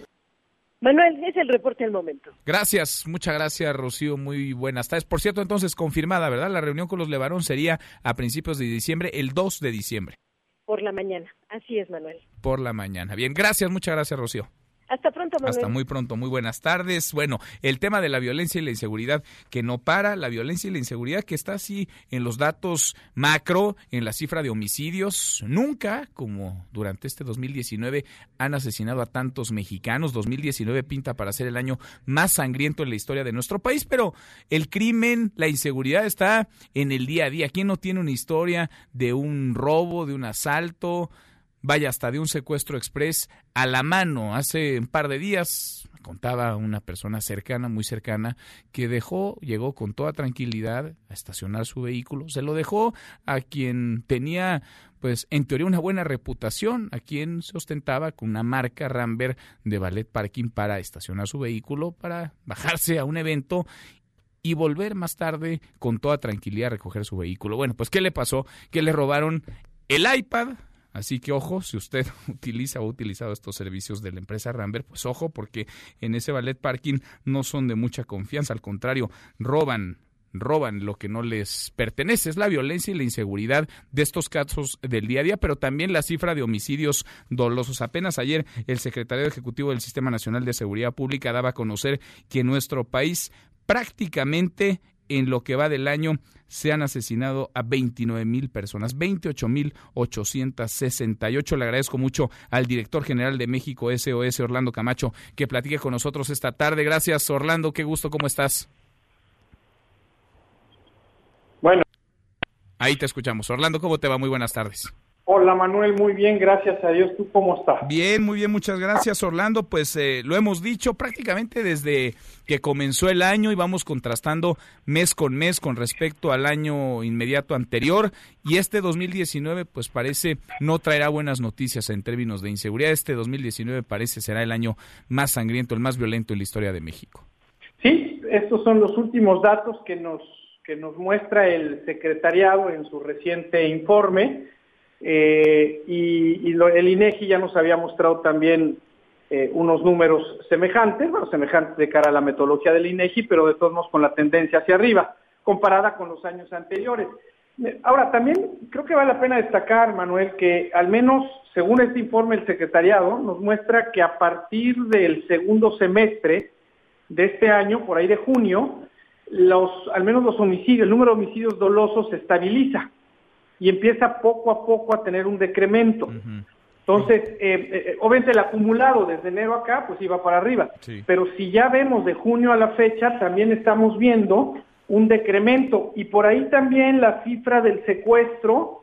Manuel, es el reporte del momento. Gracias, muchas gracias, Rocío. Muy buenas tardes. Por cierto, entonces confirmada, ¿verdad? La reunión con los Levarón sería a principios de diciembre, el 2 de diciembre. Por la mañana. Así es, Manuel. Por la mañana. Bien, gracias, muchas gracias, Rocío. Hasta pronto, Manuel. Hasta muy pronto, muy buenas tardes. Bueno, el tema de la violencia y la inseguridad que no para, la violencia y la inseguridad que está así en los datos macro, en la cifra de homicidios. Nunca, como durante este 2019, han asesinado a tantos mexicanos. 2019 pinta para ser el año más sangriento en la historia de nuestro país, pero el crimen, la inseguridad está en el día a día. ¿Quién no tiene una historia de un robo, de un asalto? Vaya hasta de un secuestro express a la mano. Hace un par de días contaba una persona cercana, muy cercana, que dejó, llegó con toda tranquilidad a estacionar su vehículo, se lo dejó a quien tenía pues en teoría una buena reputación, a quien se ostentaba con una marca Rambert de ballet parking para estacionar su vehículo, para bajarse a un evento y volver más tarde con toda tranquilidad a recoger su vehículo. Bueno, pues ¿qué le pasó? Que le robaron el iPad, Así que ojo, si usted utiliza o ha utilizado estos servicios de la empresa Rambert, pues ojo, porque en ese ballet parking no son de mucha confianza, al contrario, roban roban lo que no les pertenece. Es la violencia y la inseguridad de estos casos del día a día, pero también la cifra de homicidios dolosos. Apenas ayer el secretario ejecutivo del Sistema Nacional de Seguridad Pública daba a conocer que nuestro país prácticamente en lo que va del año se han asesinado a 29 mil personas, 28 mil 868. Le agradezco mucho al director general de México SOS, Orlando Camacho, que platique con nosotros esta tarde. Gracias, Orlando. Qué gusto, ¿cómo estás? Bueno. Ahí te escuchamos. Orlando, ¿cómo te va? Muy buenas tardes. Hola Manuel, muy bien, gracias a Dios. ¿Tú cómo estás? Bien, muy bien, muchas gracias Orlando. Pues eh, lo hemos dicho prácticamente desde que comenzó el año y vamos contrastando mes con mes con respecto al año inmediato anterior y este 2019 pues parece no traerá buenas noticias en términos de inseguridad. Este 2019 parece será el año más sangriento, el más violento en la historia de México. Sí, estos son los últimos datos que nos que nos muestra el secretariado en su reciente informe eh, y, el INEGI ya nos había mostrado también eh, unos números semejantes, bueno, semejantes de cara a la metodología del INEGI, pero de todos modos con la tendencia hacia arriba, comparada con los años anteriores. Eh, ahora, también creo que vale la pena destacar, Manuel, que al menos según este informe el secretariado nos muestra que a partir del segundo semestre de este año, por ahí de junio, al menos los homicidios, el número de homicidios dolosos se estabiliza y empieza poco a poco a tener un decremento. Entonces, eh, eh, obviamente el acumulado desde enero acá, pues iba para arriba. Pero si ya vemos de junio a la fecha, también estamos viendo un decremento. Y por ahí también la cifra del secuestro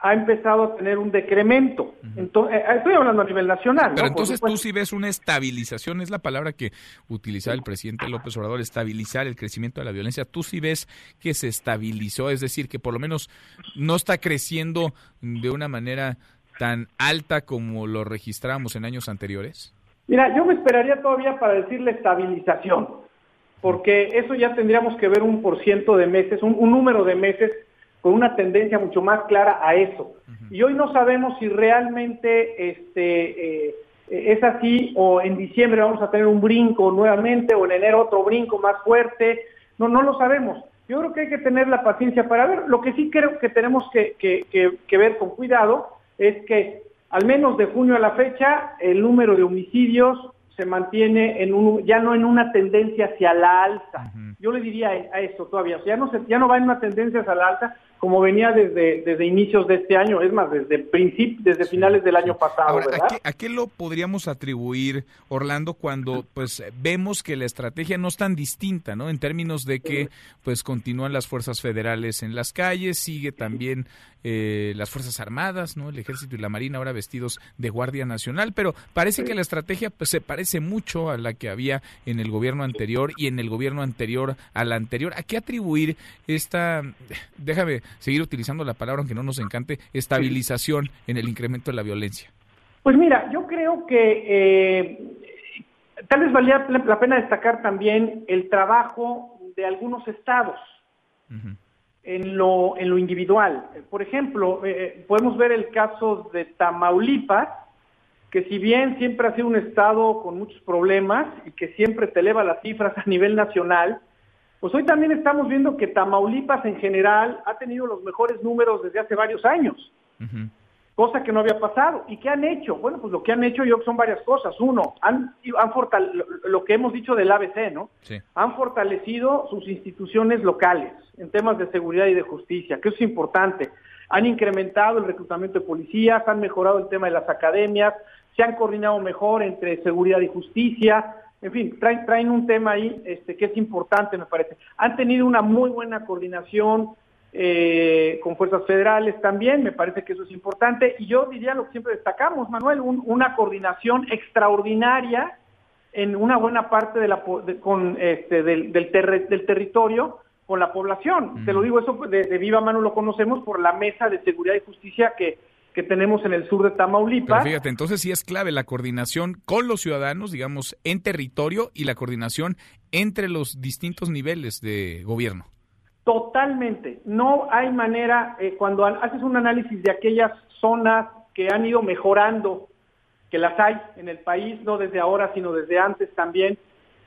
ha empezado a tener un decremento. entonces, eh, estoy hablando a nivel nacional. Pero entonces tú sí ves una estabilización, es la palabra que utilizaba el presidente López Obrador, estabilizar el crecimiento de la violencia. Tú sí ves que se estabilizó, es decir, que por lo menos no está creciendo de una manera tan alta como lo registramos en años anteriores. Mira, yo me esperaría todavía para decirle estabilización, porque eso ya tendríamos que ver un por ciento de meses, un número de meses con una tendencia mucho más clara a eso. Y hoy no sabemos si realmente este, eh, es así o en diciembre vamos a tener un brinco nuevamente o en enero otro brinco más fuerte. No, no lo sabemos. Yo creo que hay que tener la paciencia para ver. Lo que sí creo que tenemos que, que ver con cuidado es que al menos de junio a la fecha el número de homicidios se mantiene en un, ya no en una tendencia hacia la alza. Yo le diría a eso todavía, o sea, ya no, se, ya no va en una tendencia hacia la alta, como venía desde, desde inicios de este año, es más, desde desde finales del año pasado. Ahora, ¿a, qué, lo podríamos atribuir, Orlando, cuando pues vemos que la estrategia no es tan distinta, ¿no? En términos de que pues continúan las fuerzas federales en las calles, sigue también eh, las Fuerzas Armadas, ¿no? El Ejército y la Marina ahora vestidos de Guardia Nacional, pero parece que la estrategia pues, se parece mucho a la que había en el gobierno anterior y en el gobierno anterior al anterior. ¿A qué atribuir esta, déjame seguir utilizando la palabra aunque no nos encante, estabilización en el incremento de la violencia? Pues mira, yo creo que eh, tal vez valía la pena destacar también el trabajo de algunos estados en, lo, en lo individual. Por ejemplo, eh, podemos ver el caso de Tamaulipas, que si bien siempre ha sido un estado con muchos problemas y que siempre te eleva las cifras a nivel nacional, pues hoy también estamos viendo que Tamaulipas en general ha tenido los mejores números desde hace varios años, cosa que no había pasado. ¿Y qué han hecho? Bueno, pues lo que han hecho yo son varias cosas. Uno, han, han fortale- lo, lo que hemos dicho del ABC, ¿no? Sí. Han fortalecido sus instituciones locales en temas de seguridad y de justicia, que eso es importante. Han incrementado el reclutamiento de policías, han mejorado el tema de las academias, se han coordinado mejor entre seguridad y justicia, en fin, traen, traen un tema ahí este, que es importante, me parece. Han tenido una muy buena coordinación eh, con fuerzas federales también, me parece que eso es importante. Y yo diría lo que siempre destacamos, Manuel, un- una coordinación extraordinaria en una buena parte de la, de- con, este, del, del, terre- del territorio con la población. Te lo digo, eso de, de viva mano lo conocemos por la Mesa de Seguridad y Justicia que, que tenemos en el sur de Pero Tamaulipas. fíjate, entonces sí es clave la coordinación con los ciudadanos, digamos, en territorio y la coordinación entre los distintos niveles de gobierno. Totalmente. No hay manera, eh, cuando ha- haces un análisis de aquellas zonas que han ido mejorando, que las hay en el país, no desde ahora, sino desde antes también,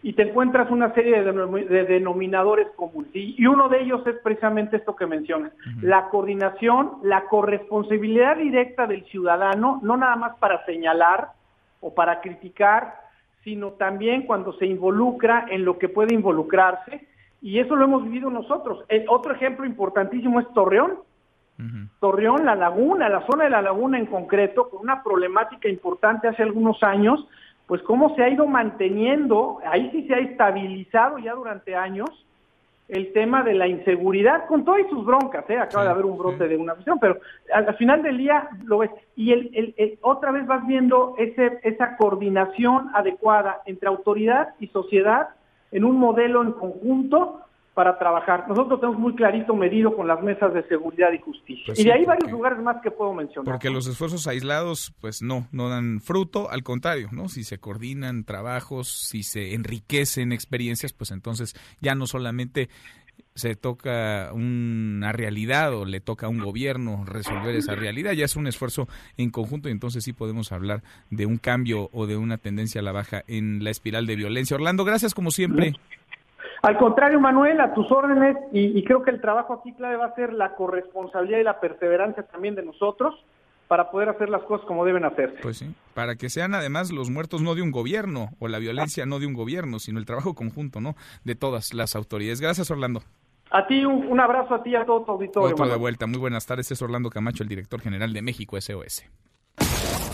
y te encuentras una serie de, denom- de denominadores comunes. Y, uno de ellos es precisamente esto que mencionas, la coordinación, la corresponsabilidad directa del ciudadano, no nada más para señalar o para criticar, sino también cuando se involucra en lo que puede involucrarse, y eso lo hemos vivido nosotros. El otro ejemplo importantísimo es Torreón. Torreón, la laguna, la zona de la laguna en concreto, con una problemática importante hace algunos años, pues cómo se ha ido manteniendo, ahí sí se ha estabilizado ya durante años el tema de la inseguridad, con todas sus broncas, ¿eh? acaba de haber un brote de una cuestión, pero al, al final del día lo ves, y el, el- el- otra vez vas viendo ese, esa coordinación adecuada entre autoridad y sociedad en un modelo en conjunto para trabajar. Nosotros tenemos muy clarito medido con las mesas de seguridad y justicia. Pues y sí, de ahí porque- varios lugares más que puedo mencionar. Porque los esfuerzos aislados, pues no, no dan fruto, al contrario, ¿no? Si se coordinan trabajos, si se enriquecen experiencias, pues entonces ya no solamente se toca una realidad o le toca a un gobierno resolver esa realidad, ya es un esfuerzo en conjunto y entonces sí podemos hablar de un cambio o de una tendencia a la baja en la espiral de violencia. Orlando, gracias como siempre. Al contrario, Manuel, a tus órdenes, y, y creo que el trabajo aquí clave va a ser la corresponsabilidad y la perseverancia también de nosotros para poder hacer las cosas como deben hacerse. Pues sí, para que sean además los muertos no de un gobierno o la violencia no de un gobierno, sino el trabajo conjunto, ¿no? De todas las autoridades. Gracias, Orlando. A ti, un, un abrazo a ti y a todo tu auditorio. Otro de vuelta. Muy buenas tardes. Es Orlando Camacho, el director general de México SOS.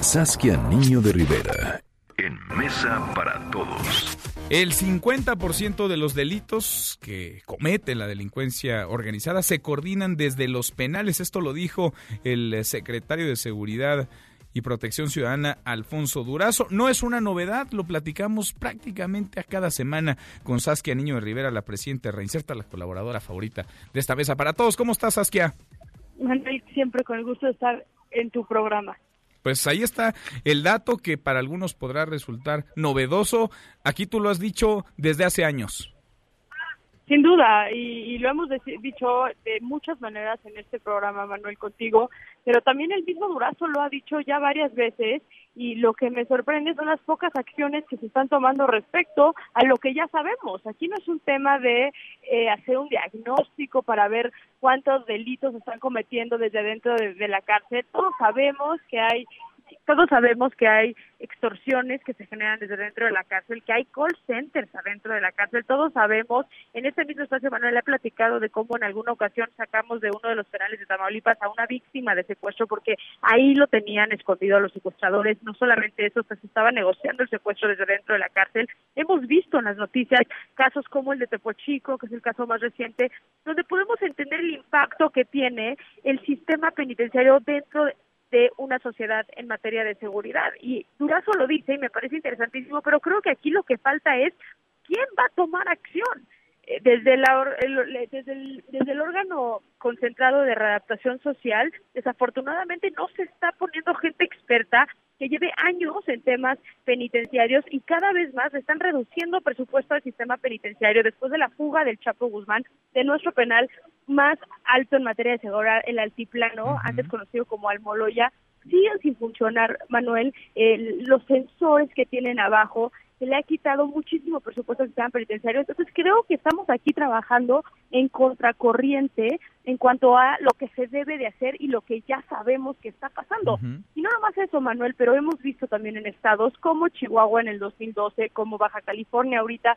Saskia Niño de Rivera. En Mesa para Todos. El 50% de los delitos que comete la delincuencia organizada se coordinan desde los penales. Esto lo dijo el secretario de Seguridad y Protección Ciudadana, Alfonso Durazo. No es una novedad, lo platicamos prácticamente a cada semana con Saskia Niño de Rivera, la presidenta de Reinserta, la colaboradora favorita de esta mesa para todos. ¿Cómo estás, Saskia? Siempre con el gusto de estar en tu programa. Pues ahí está el dato que para algunos podrá resultar novedoso. Aquí tú lo has dicho desde hace años. Sin duda, y, y lo hemos dicho de muchas maneras en este programa, Manuel, contigo, pero también el mismo Durazo lo ha dicho ya varias veces y lo que me sorprende son las pocas acciones que se están tomando respecto a lo que ya sabemos. Aquí no es un tema de eh, hacer un diagnóstico para ver cuántos delitos están cometiendo desde dentro de, de la cárcel. Todos sabemos que hay todos sabemos que hay extorsiones que se generan desde dentro de la cárcel, que hay call centers adentro de la cárcel, todos sabemos, en este mismo espacio Manuel ha platicado de cómo en alguna ocasión sacamos de uno de los penales de Tamaulipas a una víctima de secuestro porque ahí lo tenían escondido los secuestradores, no solamente eso, pues estaba negociando el secuestro desde dentro de la cárcel. Hemos visto en las noticias casos como el de Tepochico, que es el caso más reciente, donde podemos entender el impacto que tiene el sistema penitenciario dentro de de una sociedad en materia de seguridad. Y Durazo lo dice y me parece interesantísimo, pero creo que aquí lo que falta es quién va a tomar acción. Eh, Desde, la, el, desde, el, desde el órgano concentrado de readaptación social, desafortunadamente no se está poniendo gente experta que lleve años en temas penitenciarios y cada vez más están reduciendo presupuesto al sistema penitenciario después de la fuga del Chapo Guzmán de nuestro penal más alto en materia de seguridad, el altiplano, antes conocido como Almoloya, siguen sin funcionar, Manuel, los sensores que tienen abajo, se le ha quitado muchísimo presupuesto al sistema penitenciario. Entonces creo que estamos aquí trabajando en contracorriente en cuanto a lo que se debe de hacer y lo que ya sabemos que está pasando. Y no nomás eso, Manuel, pero hemos visto también en estados como Chihuahua en el 2012, como Baja California ahorita,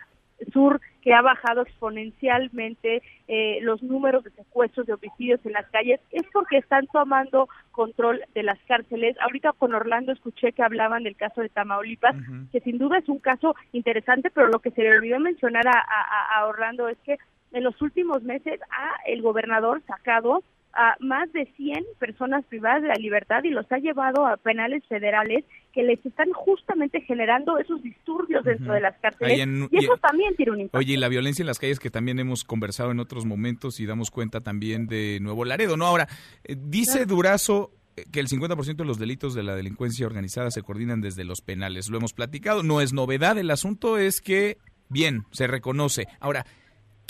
sur que ha bajado exponencialmente eh, los números de secuestros de homicidios en las calles es porque están tomando control de las cárceles. Ahorita con Orlando escuché que hablaban del caso de Tamaulipas, que sin duda es un caso interesante, pero lo que se le olvidó mencionar a, a Orlando es que en los últimos meses ha el gobernador sacado a más de 100 personas privadas de la libertad y los ha llevado a penales federales que les están justamente generando esos disturbios dentro de las cárceles y eso también tiene un impacto. Oye, y la violencia en las calles que también hemos conversado en otros momentos y damos cuenta también de Nuevo Laredo, ¿no? Ahora, eh, dice Durazo eh, que el 50% de los delitos de la delincuencia organizada se coordinan desde los penales. Lo hemos platicado, no es novedad, el asunto es que, bien, se reconoce. Ahora,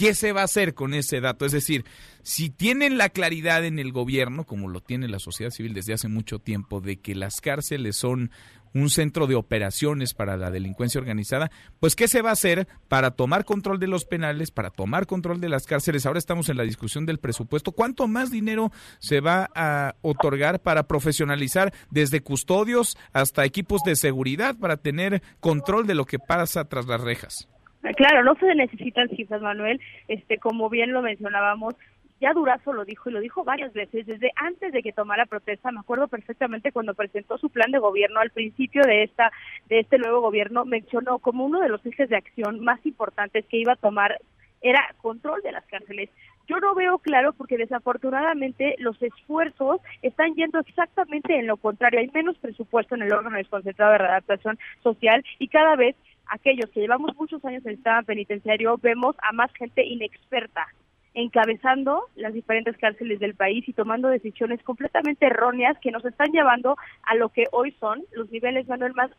¿Qué se va a hacer con ese dato? Es decir, si tienen la claridad en el gobierno, como lo tiene la sociedad civil desde hace mucho tiempo, de que las cárceles son un centro de operaciones para la delincuencia organizada, pues ¿qué se va a hacer para tomar control de los penales, para tomar control de las cárceles? Ahora estamos en la discusión del presupuesto. ¿Cuánto más dinero se va a otorgar para profesionalizar desde custodios hasta equipos de seguridad para tener control de lo que pasa tras las rejas? Claro, no se necesitan cifras, Manuel. Este, como bien lo mencionábamos, ya Durazo lo dijo y lo dijo varias veces desde antes de que tomara protesta. Me acuerdo perfectamente cuando presentó su plan de gobierno al principio de esta de este nuevo gobierno mencionó como uno de los ejes de acción más importantes que iba a tomar era control de las cárceles. Yo no veo claro porque desafortunadamente los esfuerzos están yendo exactamente en lo contrario. Hay menos presupuesto en el órgano desconcentrado de redactación social y cada vez aquellos que llevamos muchos años en el sistema penitenciario, vemos a más gente inexperta encabezando las diferentes cárceles del país y tomando decisiones completamente erróneas que nos están llevando a lo que hoy son los niveles, Manuel, más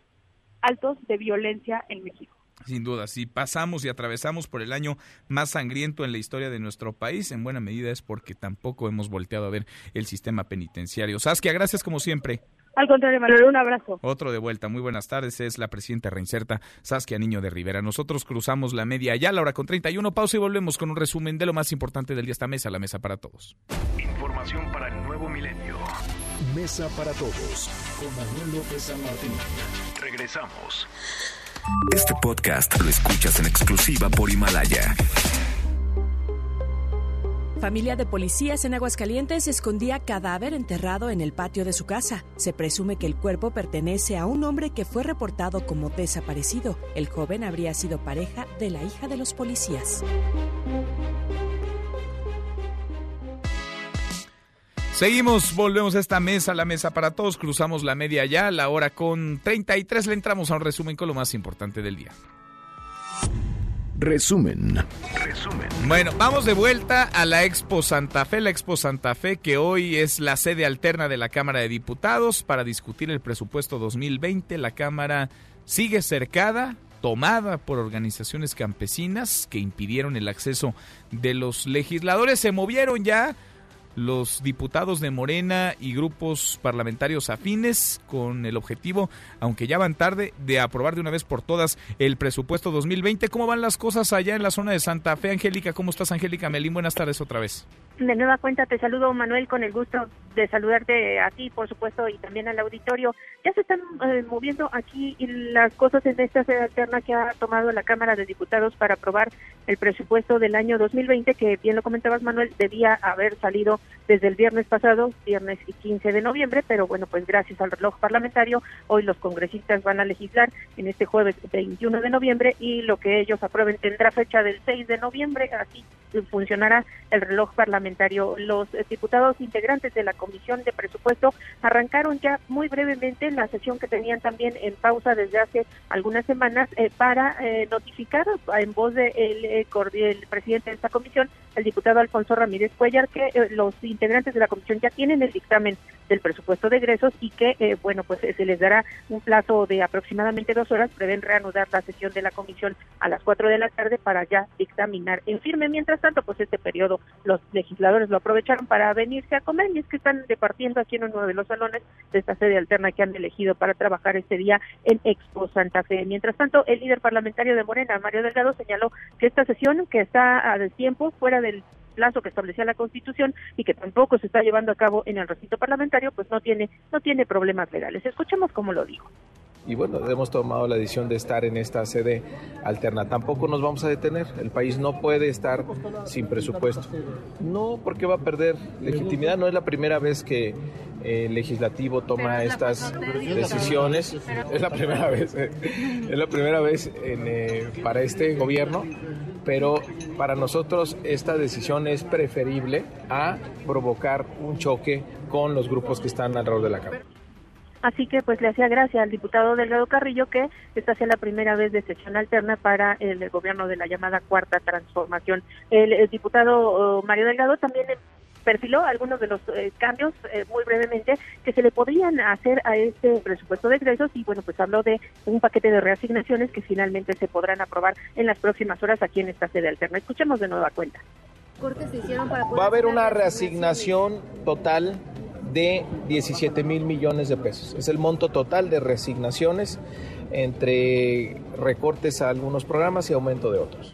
altos de violencia en México. Sin duda, si pasamos y atravesamos por el año más sangriento en la historia de nuestro país, en buena medida es porque tampoco hemos volteado a ver el sistema penitenciario. Saskia, gracias como siempre. Al contrario, Manuel, un abrazo. Otro de vuelta. Muy buenas tardes. Es la presidenta reinserta Saskia Niño de Rivera. Nosotros cruzamos la media ya, la hora con 31. Pausa y volvemos con un resumen de lo más importante del día. Esta mesa, la mesa para todos. Información para el nuevo milenio. Mesa para todos. Con Manuel López San Martín. Regresamos. Este podcast lo escuchas en exclusiva por Himalaya. Familia de policías en Aguascalientes escondía cadáver enterrado en el patio de su casa. Se presume que el cuerpo pertenece a un hombre que fue reportado como desaparecido. El joven habría sido pareja de la hija de los policías. Seguimos, volvemos a esta mesa, la mesa para todos, cruzamos la media ya, la hora con 33 le entramos a un resumen con lo más importante del día. Resumen. Resumen. Bueno, vamos de vuelta a la Expo Santa Fe, la Expo Santa Fe que hoy es la sede alterna de la Cámara de Diputados para discutir el presupuesto 2020. La Cámara sigue cercada, tomada por organizaciones campesinas que impidieron el acceso de los legisladores. Se movieron ya los diputados de Morena y grupos parlamentarios afines con el objetivo, aunque ya van tarde, de aprobar de una vez por todas el presupuesto 2020. ¿Cómo van las cosas allá en la zona de Santa Fe, Angélica? ¿Cómo estás, Angélica Melín? Buenas tardes otra vez. De nueva cuenta te saludo, Manuel, con el gusto de saludarte a ti, por supuesto, y también al auditorio. Ya se están eh, moviendo aquí las cosas en esta sede alterna que ha tomado la Cámara de Diputados para aprobar el presupuesto del año 2020, que bien lo comentabas, Manuel, debía haber salido desde el viernes pasado, viernes y 15 de noviembre, pero bueno, pues gracias al reloj parlamentario, hoy los congresistas van a legislar en este jueves 21 de noviembre y lo que ellos aprueben tendrá fecha del 6 de noviembre, así funcionará el reloj parlamentario. Los eh, diputados integrantes de la Comisión de Presupuesto arrancaron ya muy brevemente la sesión que tenían también en pausa desde hace algunas semanas eh, para eh, notificar en voz del de el presidente de esta comisión el diputado Alfonso Ramírez Cuellar que los integrantes de la comisión ya tienen el dictamen del presupuesto de egresos y que, bueno, pues se les dará un plazo de aproximadamente dos horas. Prevén reanudar la sesión de la comisión a las cuatro de la tarde para ya dictaminar en firme. Mientras tanto, pues este periodo los legisladores lo aprovecharon para venirse a comer y es que están departiendo aquí en uno de los salones de esta sede alterna que han elegido para trabajar este día en Expo Santa Fe. Mientras tanto, el líder parlamentario de Morena, Mario Delgado, señaló que esta sesión, que está a tiempo, fuera del plazo que establecía la Constitución y que tampoco se está llevando a cabo en el recinto parlamentario, pues no tiene no tiene problemas legales. Escuchemos cómo lo dijo y bueno, hemos tomado la decisión de estar en esta sede alterna. Tampoco nos vamos a detener. El país no puede estar sin presupuesto. No porque va a perder legitimidad. No es la primera vez que el legislativo toma estas decisiones. Es la primera vez. Eh, es la primera vez eh, para este gobierno. Pero para nosotros esta decisión es preferible a provocar un choque con los grupos que están alrededor de la Cámara. Así que pues le hacía gracia al diputado Delgado Carrillo que esta sea la primera vez de sesión alterna para el, gobierno de la llamada cuarta transformación. El, diputado oh, Mario Delgado también perfiló algunos de los eh, cambios eh, muy brevemente que se le podrían hacer a este presupuesto de ingresos y bueno pues habló de un paquete de reasignaciones que finalmente se podrán aprobar en las próximas horas aquí en esta sede alterna. Escuchemos de nueva cuenta. Va a haber una reasignación total de 17 mil millones de pesos. Es el monto total de resignaciones entre recortes a algunos programas y aumento de otros.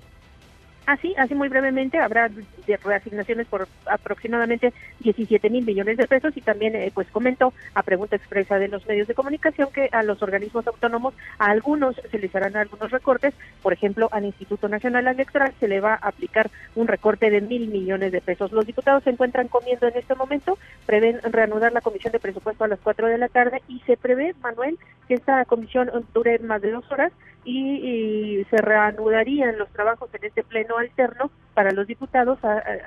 Así, así muy brevemente, habrá de reasignaciones por aproximadamente 17 mil millones de pesos y también, eh, pues comentó a pregunta expresa de los medios de comunicación que a los organismos autónomos, a algunos se les harán algunos recortes, por ejemplo, al Instituto Nacional Electoral se le va a aplicar un recorte de mil millones de pesos. Los diputados se encuentran comiendo en este momento, prevén reanudar la comisión de presupuesto a las 4 de la tarde y se prevé, Manuel, que esta comisión dure más de dos horas y, se reanudarían los trabajos en este pleno alterno para los diputados.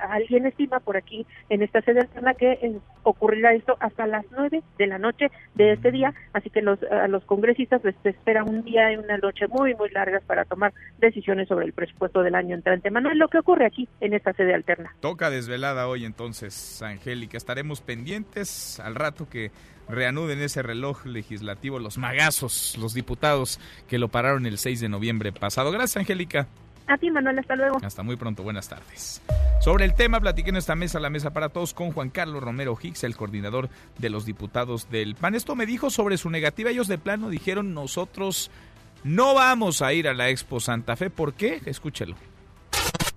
alguien estima por aquí en esta sede alterna que eh, ocurrirá esto hasta las nueve de la noche de este día, así que los, a los congresistas les espera un día y una noche muy, muy largas para tomar decisiones sobre el presupuesto del año entrante. Manuel, lo que ocurre aquí en esta sede alterna. Toca desvelada hoy entonces, Angélica. Estaremos pendientes al rato que reanuden ese reloj legislativo, los magazos, los diputados que lo pararon el 6 de noviembre pasado. Gracias, Angélica. A ti, Manuel, hasta luego. Hasta muy pronto, buenas tardes. Sobre el tema, platiqué en esta mesa, la mesa para todos, con Juan Carlos Romero Hicks, el coordinador de los diputados del PAN. Esto me dijo sobre su negativa. Ellos de plano dijeron, nosotros no vamos a ir a la Expo Santa Fe. ¿Por qué? Escúchelo.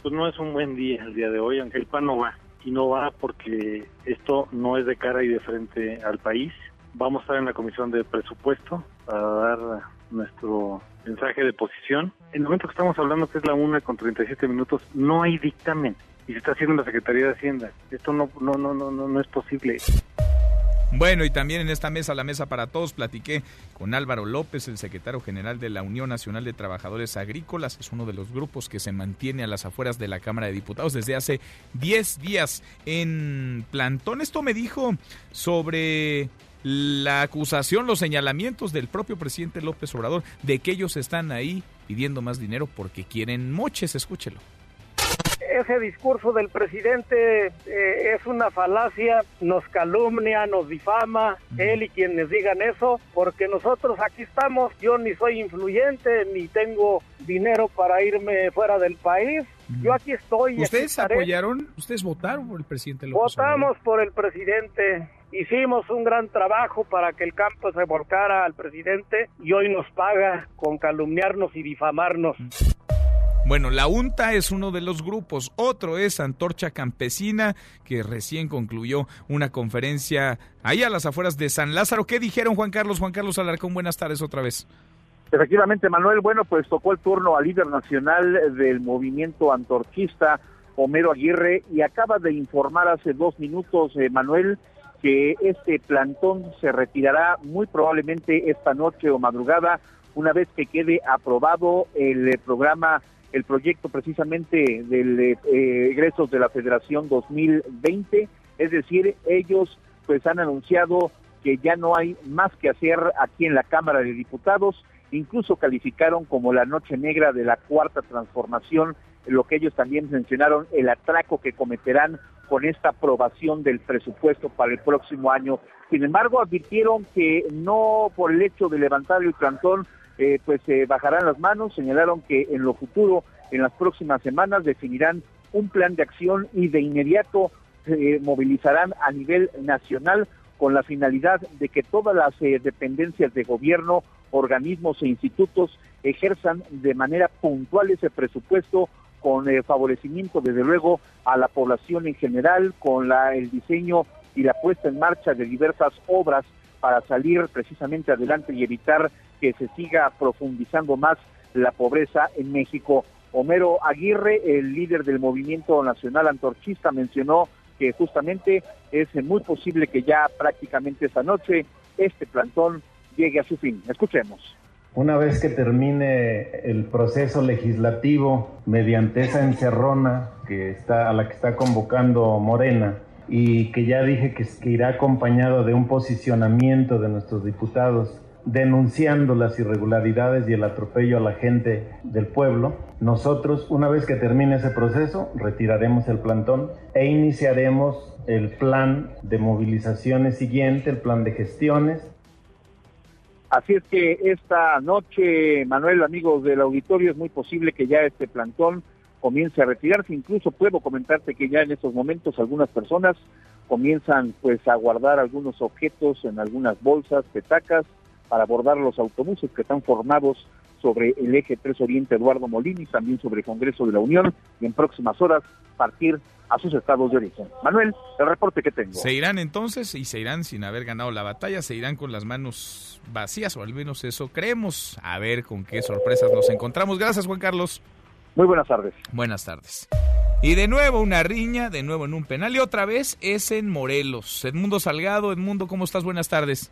Pues no es un buen día el día de hoy, aunque el PAN no va y no va porque esto no es de cara y de frente al país. Vamos a estar en la comisión de presupuesto para dar nuestro mensaje de posición. En el momento que estamos hablando, que es la una con 37 minutos, no hay dictamen y se está haciendo en la Secretaría de Hacienda. Esto no, no, no, no, no es posible. Bueno, y también en esta mesa, la mesa para todos, platiqué con Álvaro López, el secretario general de la Unión Nacional de Trabajadores Agrícolas. Es uno de los grupos que se mantiene a las afueras de la Cámara de Diputados desde hace 10 días en plantón. Esto me dijo sobre la acusación, los señalamientos del propio presidente López Obrador de que ellos están ahí pidiendo más dinero porque quieren moches. Escúchelo ese discurso del presidente eh, es una falacia, nos calumnia, nos difama, él y quienes digan eso, porque nosotros aquí estamos, yo ni soy influyente, ni tengo dinero para irme fuera del país, yo aquí estoy. ¿Ustedes apoyaron, ustedes votaron por el presidente López Votamos por el presidente, hicimos un gran trabajo para que el campo se volcara al presidente y hoy nos paga con calumniarnos y difamarnos. Bueno, la UNTA es uno de los grupos, otro es Antorcha Campesina, que recién concluyó una conferencia ahí a las afueras de San Lázaro. ¿Qué dijeron Juan Carlos? Juan Carlos Alarcón, buenas tardes otra vez. Efectivamente, Manuel, bueno, pues tocó el turno al líder nacional del movimiento antorchista, Homero Aguirre, y acaba de informar hace dos minutos, eh, Manuel, que este plantón se retirará muy probablemente esta noche o madrugada, una vez que quede aprobado el eh, programa el proyecto precisamente del eh, egresos de la Federación 2020, es decir, ellos pues han anunciado que ya no hay más que hacer aquí en la Cámara de Diputados, incluso calificaron como la noche negra de la cuarta transformación lo que ellos también mencionaron, el atraco que cometerán con esta aprobación del presupuesto para el próximo año. Sin embargo, advirtieron que no por el hecho de levantar el plantón, eh, pues se bajarán las manos, señalaron que en lo futuro, en las próximas semanas, definirán un plan de acción y de inmediato se movilizarán a nivel nacional con la finalidad de que todas las eh, dependencias de gobierno, organismos e institutos ejerzan de manera puntual ese presupuesto con el favorecimiento desde luego a la población en general, con la, el diseño y la puesta en marcha de diversas obras para salir precisamente adelante y evitar que se siga profundizando más la pobreza en México. Homero Aguirre, el líder del movimiento nacional antorchista, mencionó que justamente es muy posible que ya prácticamente esa noche este plantón llegue a su fin. Escuchemos. Una vez que termine el proceso legislativo mediante esa encerrona que está, a la que está convocando Morena y que ya dije que, que irá acompañado de un posicionamiento de nuestros diputados denunciando las irregularidades y el atropello a la gente del pueblo, nosotros, una vez que termine ese proceso, retiraremos el plantón e iniciaremos el plan de movilizaciones siguiente, el plan de gestiones, Así es que esta noche, Manuel, amigos del auditorio, es muy posible que ya este plantón comience a retirarse. Incluso puedo comentarte que ya en estos momentos algunas personas comienzan pues a guardar algunos objetos en algunas bolsas, petacas, para abordar los autobuses que están formados sobre el eje 3 Oriente Eduardo Molini, también sobre el Congreso de la Unión, y en próximas horas partir a sus estados de origen. Manuel, el reporte que tengo. Se irán entonces y se irán sin haber ganado la batalla, se irán con las manos vacías, o al menos eso creemos. A ver con qué sorpresas nos encontramos. Gracias, Juan Carlos. Muy buenas tardes. Buenas tardes. Y de nuevo una riña, de nuevo en un penal y otra vez es en Morelos. Edmundo Salgado, Edmundo, ¿cómo estás? Buenas tardes.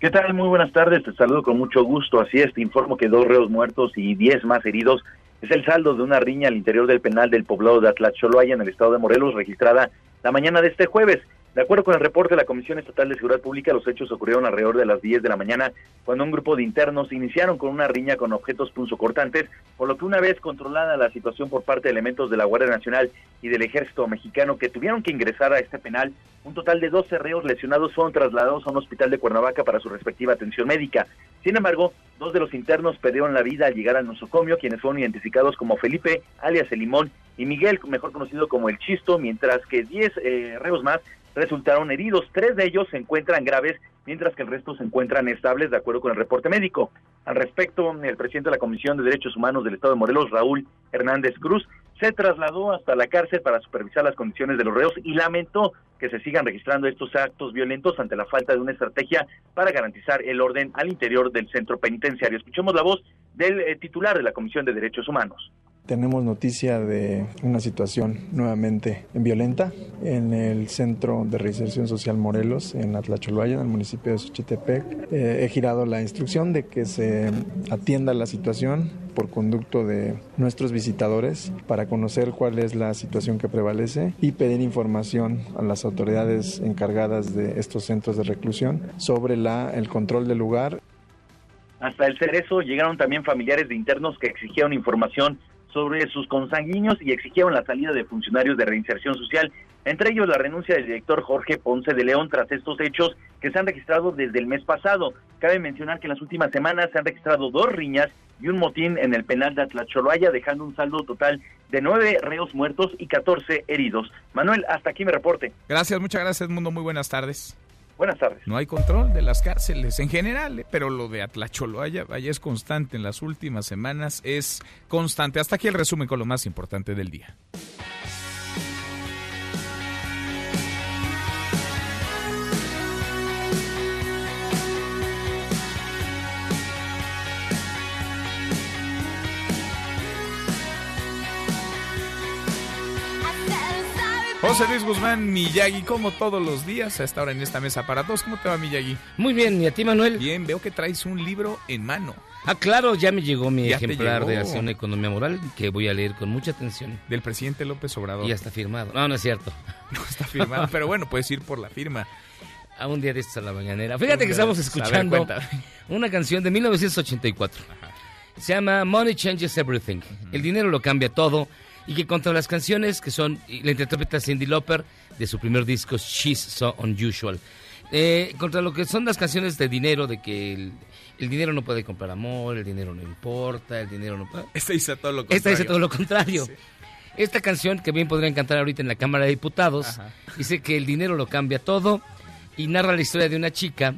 ¿Qué tal? Muy buenas tardes, te saludo con mucho gusto. Así es, te informo que dos reos muertos y diez más heridos es el saldo de una riña al interior del penal del poblado de Atlacholoaya en el estado de Morelos, registrada la mañana de este jueves. De acuerdo con el reporte de la Comisión Estatal de Seguridad Pública, los hechos ocurrieron alrededor de las 10 de la mañana, cuando un grupo de internos iniciaron con una riña con objetos punzocortantes, por lo que una vez controlada la situación por parte de elementos de la Guardia Nacional y del Ejército Mexicano que tuvieron que ingresar a este penal, un total de 12 reos lesionados fueron trasladados a un hospital de Cuernavaca para su respectiva atención médica. Sin embargo, dos de los internos perdieron la vida al llegar al nosocomio, quienes fueron identificados como Felipe, alias El Limón, y Miguel, mejor conocido como El Chisto, mientras que 10 eh, reos más resultaron heridos. Tres de ellos se encuentran graves, mientras que el resto se encuentran estables, de acuerdo con el reporte médico. Al respecto, el presidente de la Comisión de Derechos Humanos del Estado de Morelos, Raúl Hernández Cruz, se trasladó hasta la cárcel para supervisar las condiciones de los reos y lamentó que se sigan registrando estos actos violentos ante la falta de una estrategia para garantizar el orden al interior del centro penitenciario. Escuchemos la voz del eh, titular de la Comisión de Derechos Humanos. Tenemos noticia de una situación nuevamente violenta en el Centro de Reinserción Social Morelos, en Atlacholoaya, en el municipio de Xochitepec. Eh, he girado la instrucción de que se atienda la situación por conducto de nuestros visitadores para conocer cuál es la situación que prevalece y pedir información a las autoridades encargadas de estos centros de reclusión sobre la, el control del lugar. Hasta el cerezo llegaron también familiares de internos que exigieron información sobre sus consanguíneos y exigieron la salida de funcionarios de reinserción social, entre ellos la renuncia del director Jorge Ponce de León tras estos hechos que se han registrado desde el mes pasado. Cabe mencionar que en las últimas semanas se han registrado dos riñas y un motín en el penal de Atlacholoaya, dejando un saldo total de nueve reos muertos y 14 heridos. Manuel, hasta aquí mi reporte. Gracias, muchas gracias, Mundo. Muy buenas tardes. Buenas tardes. No hay control de las cárceles en general, eh, pero lo de Atlacholoaya vaya es constante en las últimas semanas, es constante. Hasta aquí el resumen con lo más importante del día. José Luis Guzmán Miyagi, como todos los días, a esta hora en esta mesa para todos. ¿Cómo te va, Miyagi? Muy bien, ¿y a ti, Manuel? Bien, veo que traes un libro en mano. Ah, claro, ya me llegó mi Ya ejemplar de Acción Economía Moral que voy a leer con mucha atención. Del presidente López Obrador. Y ya está firmado. No, no es cierto. No está firmado, pero bueno, puedes ir por la firma. A un día de estos a la mañanera. Fíjate que estamos ver, escuchando una canción de 1984. Se llama Money Changes Everything. El dinero lo cambia todo. Y que contra las canciones que son, la interpreta Cindy Lauper de su primer disco She's So Unusual. Eh, contra lo que son las canciones de dinero, de que el, el, dinero no puede comprar amor, el dinero no importa, el dinero no puede... Esta dice todo lo contrario. Esta dice todo lo contrario. Sí. Esta canción, que bien podrían cantar ahorita en la Cámara de Diputados, Ajá. dice que el dinero lo cambia todo y narra la historia de una chica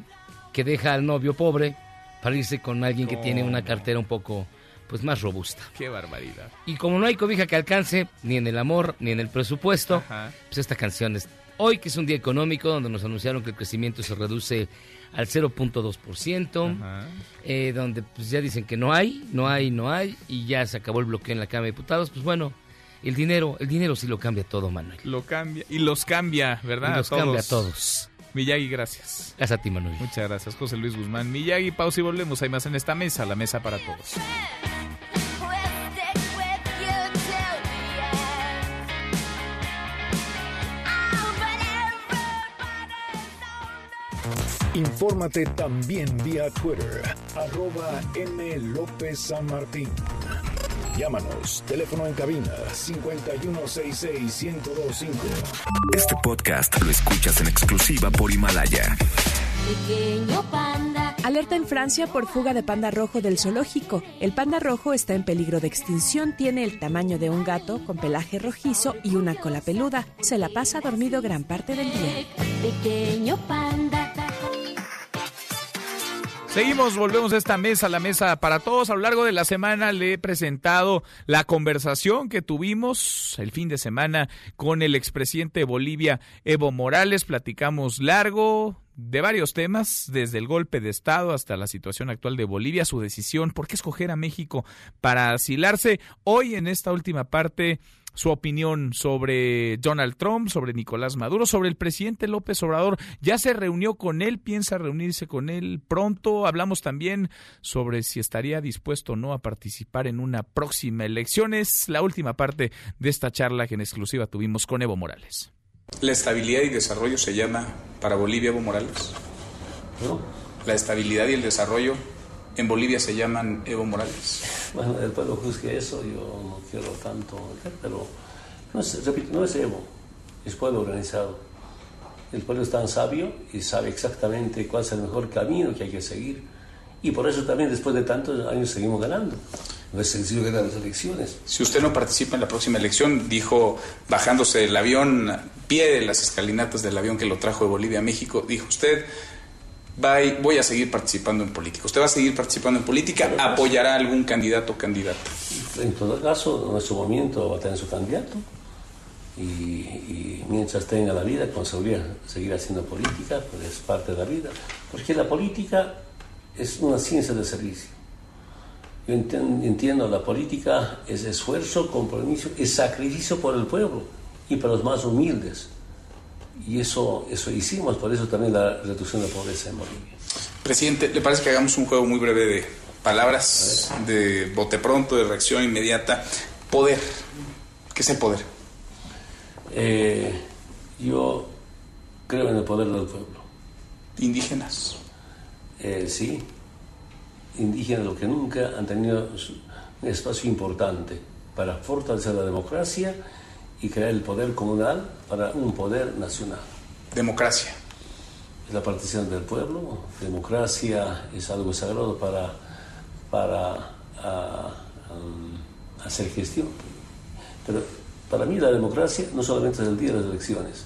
que deja al novio pobre para irse con alguien que tiene una cartera un poco pues más robusta. Qué barbaridad. Y como no hay cobija que alcance ni en el amor ni en el presupuesto, Ajá. pues esta canción es hoy que es un día económico donde nos anunciaron que el crecimiento se reduce al 0.2%, eh, donde pues ya dicen que no hay, no hay, no hay y ya se acabó el bloqueo en la Cámara de Diputados, pues bueno, el dinero, el dinero sí lo cambia todo, Manuel. Lo cambia y los cambia, ¿verdad? Y los a todos. cambia a todos. Miyagi, gracias. Gracias a ti, Manuel. Muchas gracias, José Luis Guzmán. Miyagi, pausa y volvemos. Hay más en esta mesa, la mesa para todos. Infórmate también vía Twitter, arroba M. López San Martín. Llámanos, teléfono en cabina 5166-1025. Este podcast lo escuchas en exclusiva por Himalaya. Pequeño panda. Alerta en Francia por fuga de panda rojo del zoológico. El panda rojo está en peligro de extinción, tiene el tamaño de un gato con pelaje rojizo y una cola peluda. Se la pasa dormido gran parte del día. Pequeño panda. Seguimos, volvemos a esta mesa, la mesa para todos. A lo largo de la semana le he presentado la conversación que tuvimos el fin de semana con el expresidente de Bolivia, Evo Morales. Platicamos largo de varios temas, desde el golpe de Estado hasta la situación actual de Bolivia, su decisión, por qué escoger a México para asilarse. Hoy en esta última parte su opinión sobre Donald Trump, sobre Nicolás Maduro, sobre el presidente López Obrador. Ya se reunió con él, piensa reunirse con él pronto. Hablamos también sobre si estaría dispuesto o no a participar en una próxima elección. Es la última parte de esta charla que en exclusiva tuvimos con Evo Morales. ¿La estabilidad y desarrollo se llama para Bolivia Evo Morales? ¿No? La estabilidad y el desarrollo en Bolivia se llaman Evo Morales. Bueno, el pueblo juzgue eso, yo no quiero tanto, pero no es, repito, no es Evo, es pueblo organizado. El pueblo es tan sabio y sabe exactamente cuál es el mejor camino que hay que seguir. Y por eso también después de tantos años seguimos ganando. No es sencillo ganar las elecciones. Si usted no participa en la próxima elección, dijo bajándose del avión, pie de las escalinatas del avión que lo trajo de Bolivia a México, dijo usted, voy a seguir participando en política. ¿Usted va a seguir participando en política? ¿Apoyará a algún candidato o candidata? En todo caso, nuestro movimiento va a tener su candidato y, y, mientras tenga la vida, con seguridad, seguir haciendo política, pues es parte de la vida. Porque la política es una ciencia de servicio. Yo entiendo, la política es esfuerzo, compromiso, es sacrificio por el pueblo y para los más humildes. Y eso, eso hicimos, por eso también la reducción de pobreza en Bolivia. Presidente, ¿le parece que hagamos un juego muy breve de palabras, de bote pronto, de reacción inmediata? Poder. ¿Qué es el poder? Eh, yo creo en el poder del pueblo. ¿Indígenas? Eh, sí. Indígenas, lo que nunca han tenido un espacio importante para fortalecer la democracia y crear el poder comunal para un poder nacional. Democracia. Es la participación del pueblo. Democracia es algo sagrado para, para a, um, hacer gestión. Pero para mí la democracia no solamente es el día de las elecciones.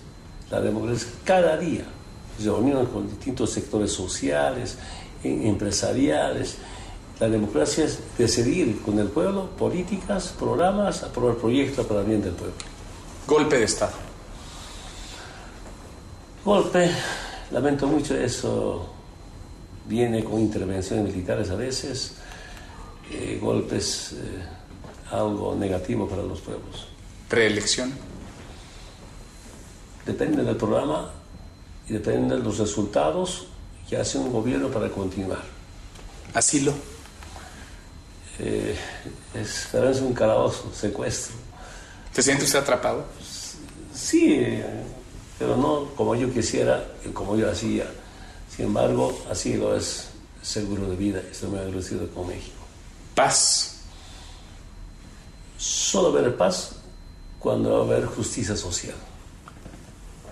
La democracia es cada día. Reuniones con distintos sectores sociales, empresariales. La democracia es decidir con el pueblo políticas, programas, aprobar proyectos para el bien del pueblo. Golpe de Estado. Golpe, lamento mucho, eso viene con intervenciones militares a veces, eh, golpes, eh, algo negativo para los pueblos. ¿Preelección? Depende del programa y depende de los resultados que hace un gobierno para continuar. ¿Asilo? Eh, es, es un calabozo, secuestro. ¿Se siente usted atrapado? Sí, pero no como yo quisiera y como yo hacía. Sin embargo, así lo es seguro de vida. Estoy muy agradecido con México. ¿Paz? Solo ver paz cuando va a haber justicia social.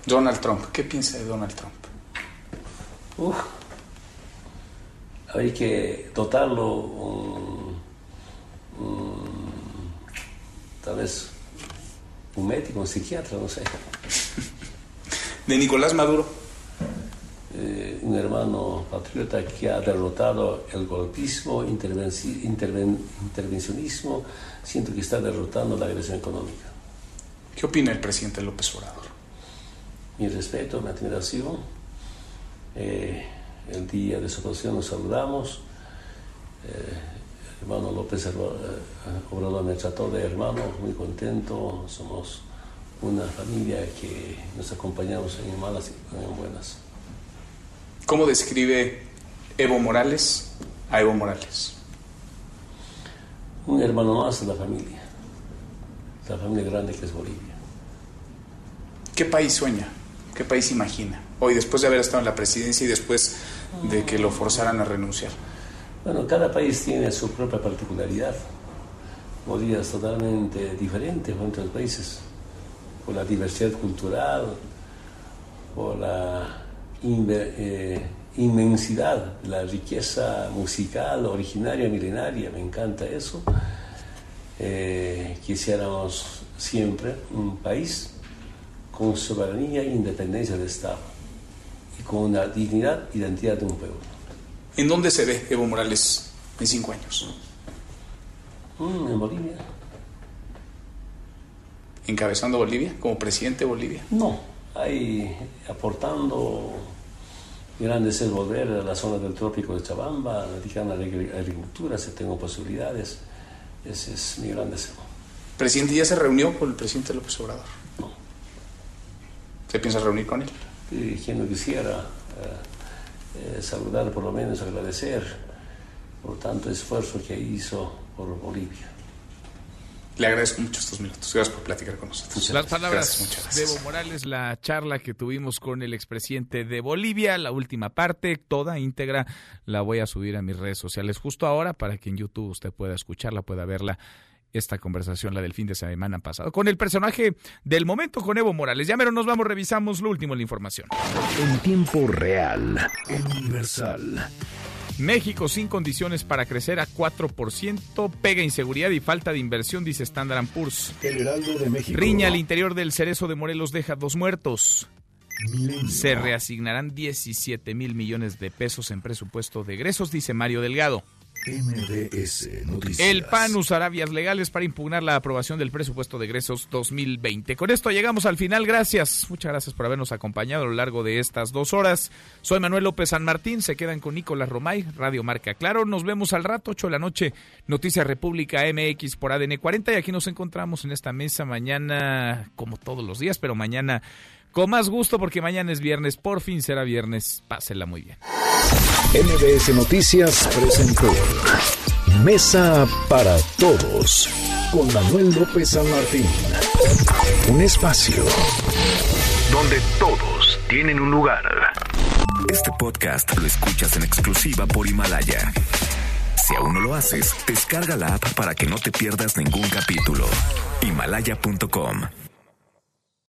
Donald Trump, ¿qué piensa de Donald Trump? Uf, hay que dotarlo tal vez un médico, un psiquiatra, no sé. De Nicolás Maduro. Eh, un hermano patriota que ha derrotado el golpismo, intervenci- interven- intervencionismo, siento que está derrotando la agresión económica. ¿Qué opina el presidente López Obrador? Mi respeto, mi admiración. Eh, el día de su posición nos saludamos. Eh, hermano López eh, Obrador me trató de hermano, muy contento. Somos una familia que nos acompañamos en malas y en buenas. ¿Cómo describe Evo Morales a Evo Morales? Un hermano más de la familia, la familia grande que es Bolivia. ¿Qué país sueña? ¿Qué país imagina? Hoy, después de haber estado en la presidencia y después de que lo forzaran a renunciar. Bueno, cada país tiene su propia particularidad. Es totalmente diferente con otros países, por la diversidad cultural, por la eh, inmensidad, la riqueza musical originaria, milenaria, me encanta eso. Eh, quisiéramos siempre un país con soberanía e independencia de Estado y con la dignidad y identidad de un pueblo. ¿En dónde se ve Evo Morales en cinco años? Mm, en Bolivia. ¿Encabezando Bolivia? ¿Como presidente de Bolivia? No, ahí aportando. Mi gran deseo es volver a la zona del trópico de Chabamba, dedicando a la agri- agricultura, si tengo posibilidades. Ese es mi gran deseo. ¿Presidente ya se reunió con el presidente López Obrador? No. ¿Se piensa reunir con él? Y quien no quisiera eh, eh, saludar, por lo menos agradecer por tanto esfuerzo que hizo por Bolivia. Le agradezco mucho estos minutos. Gracias por platicar con nosotros. Las palabras Gracias, muchas de gracias. Evo Morales, la charla que tuvimos con el expresidente de Bolivia, la última parte, toda íntegra, la voy a subir a mis redes sociales justo ahora para que en YouTube usted pueda escucharla, pueda verla. Esta conversación, la del fin de semana pasado, con el personaje del momento, con Evo Morales. Ya mero nos vamos, revisamos lo último en la información. En tiempo real, universal. México sin condiciones para crecer a 4%, pega inseguridad y falta de inversión, dice Standard Poor's. El Heraldo de México. Riña al interior del cerezo de Morelos deja dos muertos. Se reasignarán 17 mil millones de pesos en presupuesto de egresos, dice Mario Delgado. MDS Noticias. El PAN usará vías legales para impugnar la aprobación del presupuesto de egresos 2020. Con esto llegamos al final. Gracias. Muchas gracias por habernos acompañado a lo largo de estas dos horas. Soy Manuel López San Martín. Se quedan con Nicolás Romay, Radio Marca Claro. Nos vemos al rato, 8 de la noche. Noticias República MX por ADN 40. Y aquí nos encontramos en esta mesa mañana, como todos los días, pero mañana con más gusto porque mañana es viernes. Por fin será viernes. Pásela muy bien. MBS Noticias presentó Mesa para Todos con Manuel López San Martín. Un espacio donde todos tienen un lugar. Este podcast lo escuchas en exclusiva por Himalaya. Si aún no lo haces, descarga la app para que no te pierdas ningún capítulo. Himalaya.com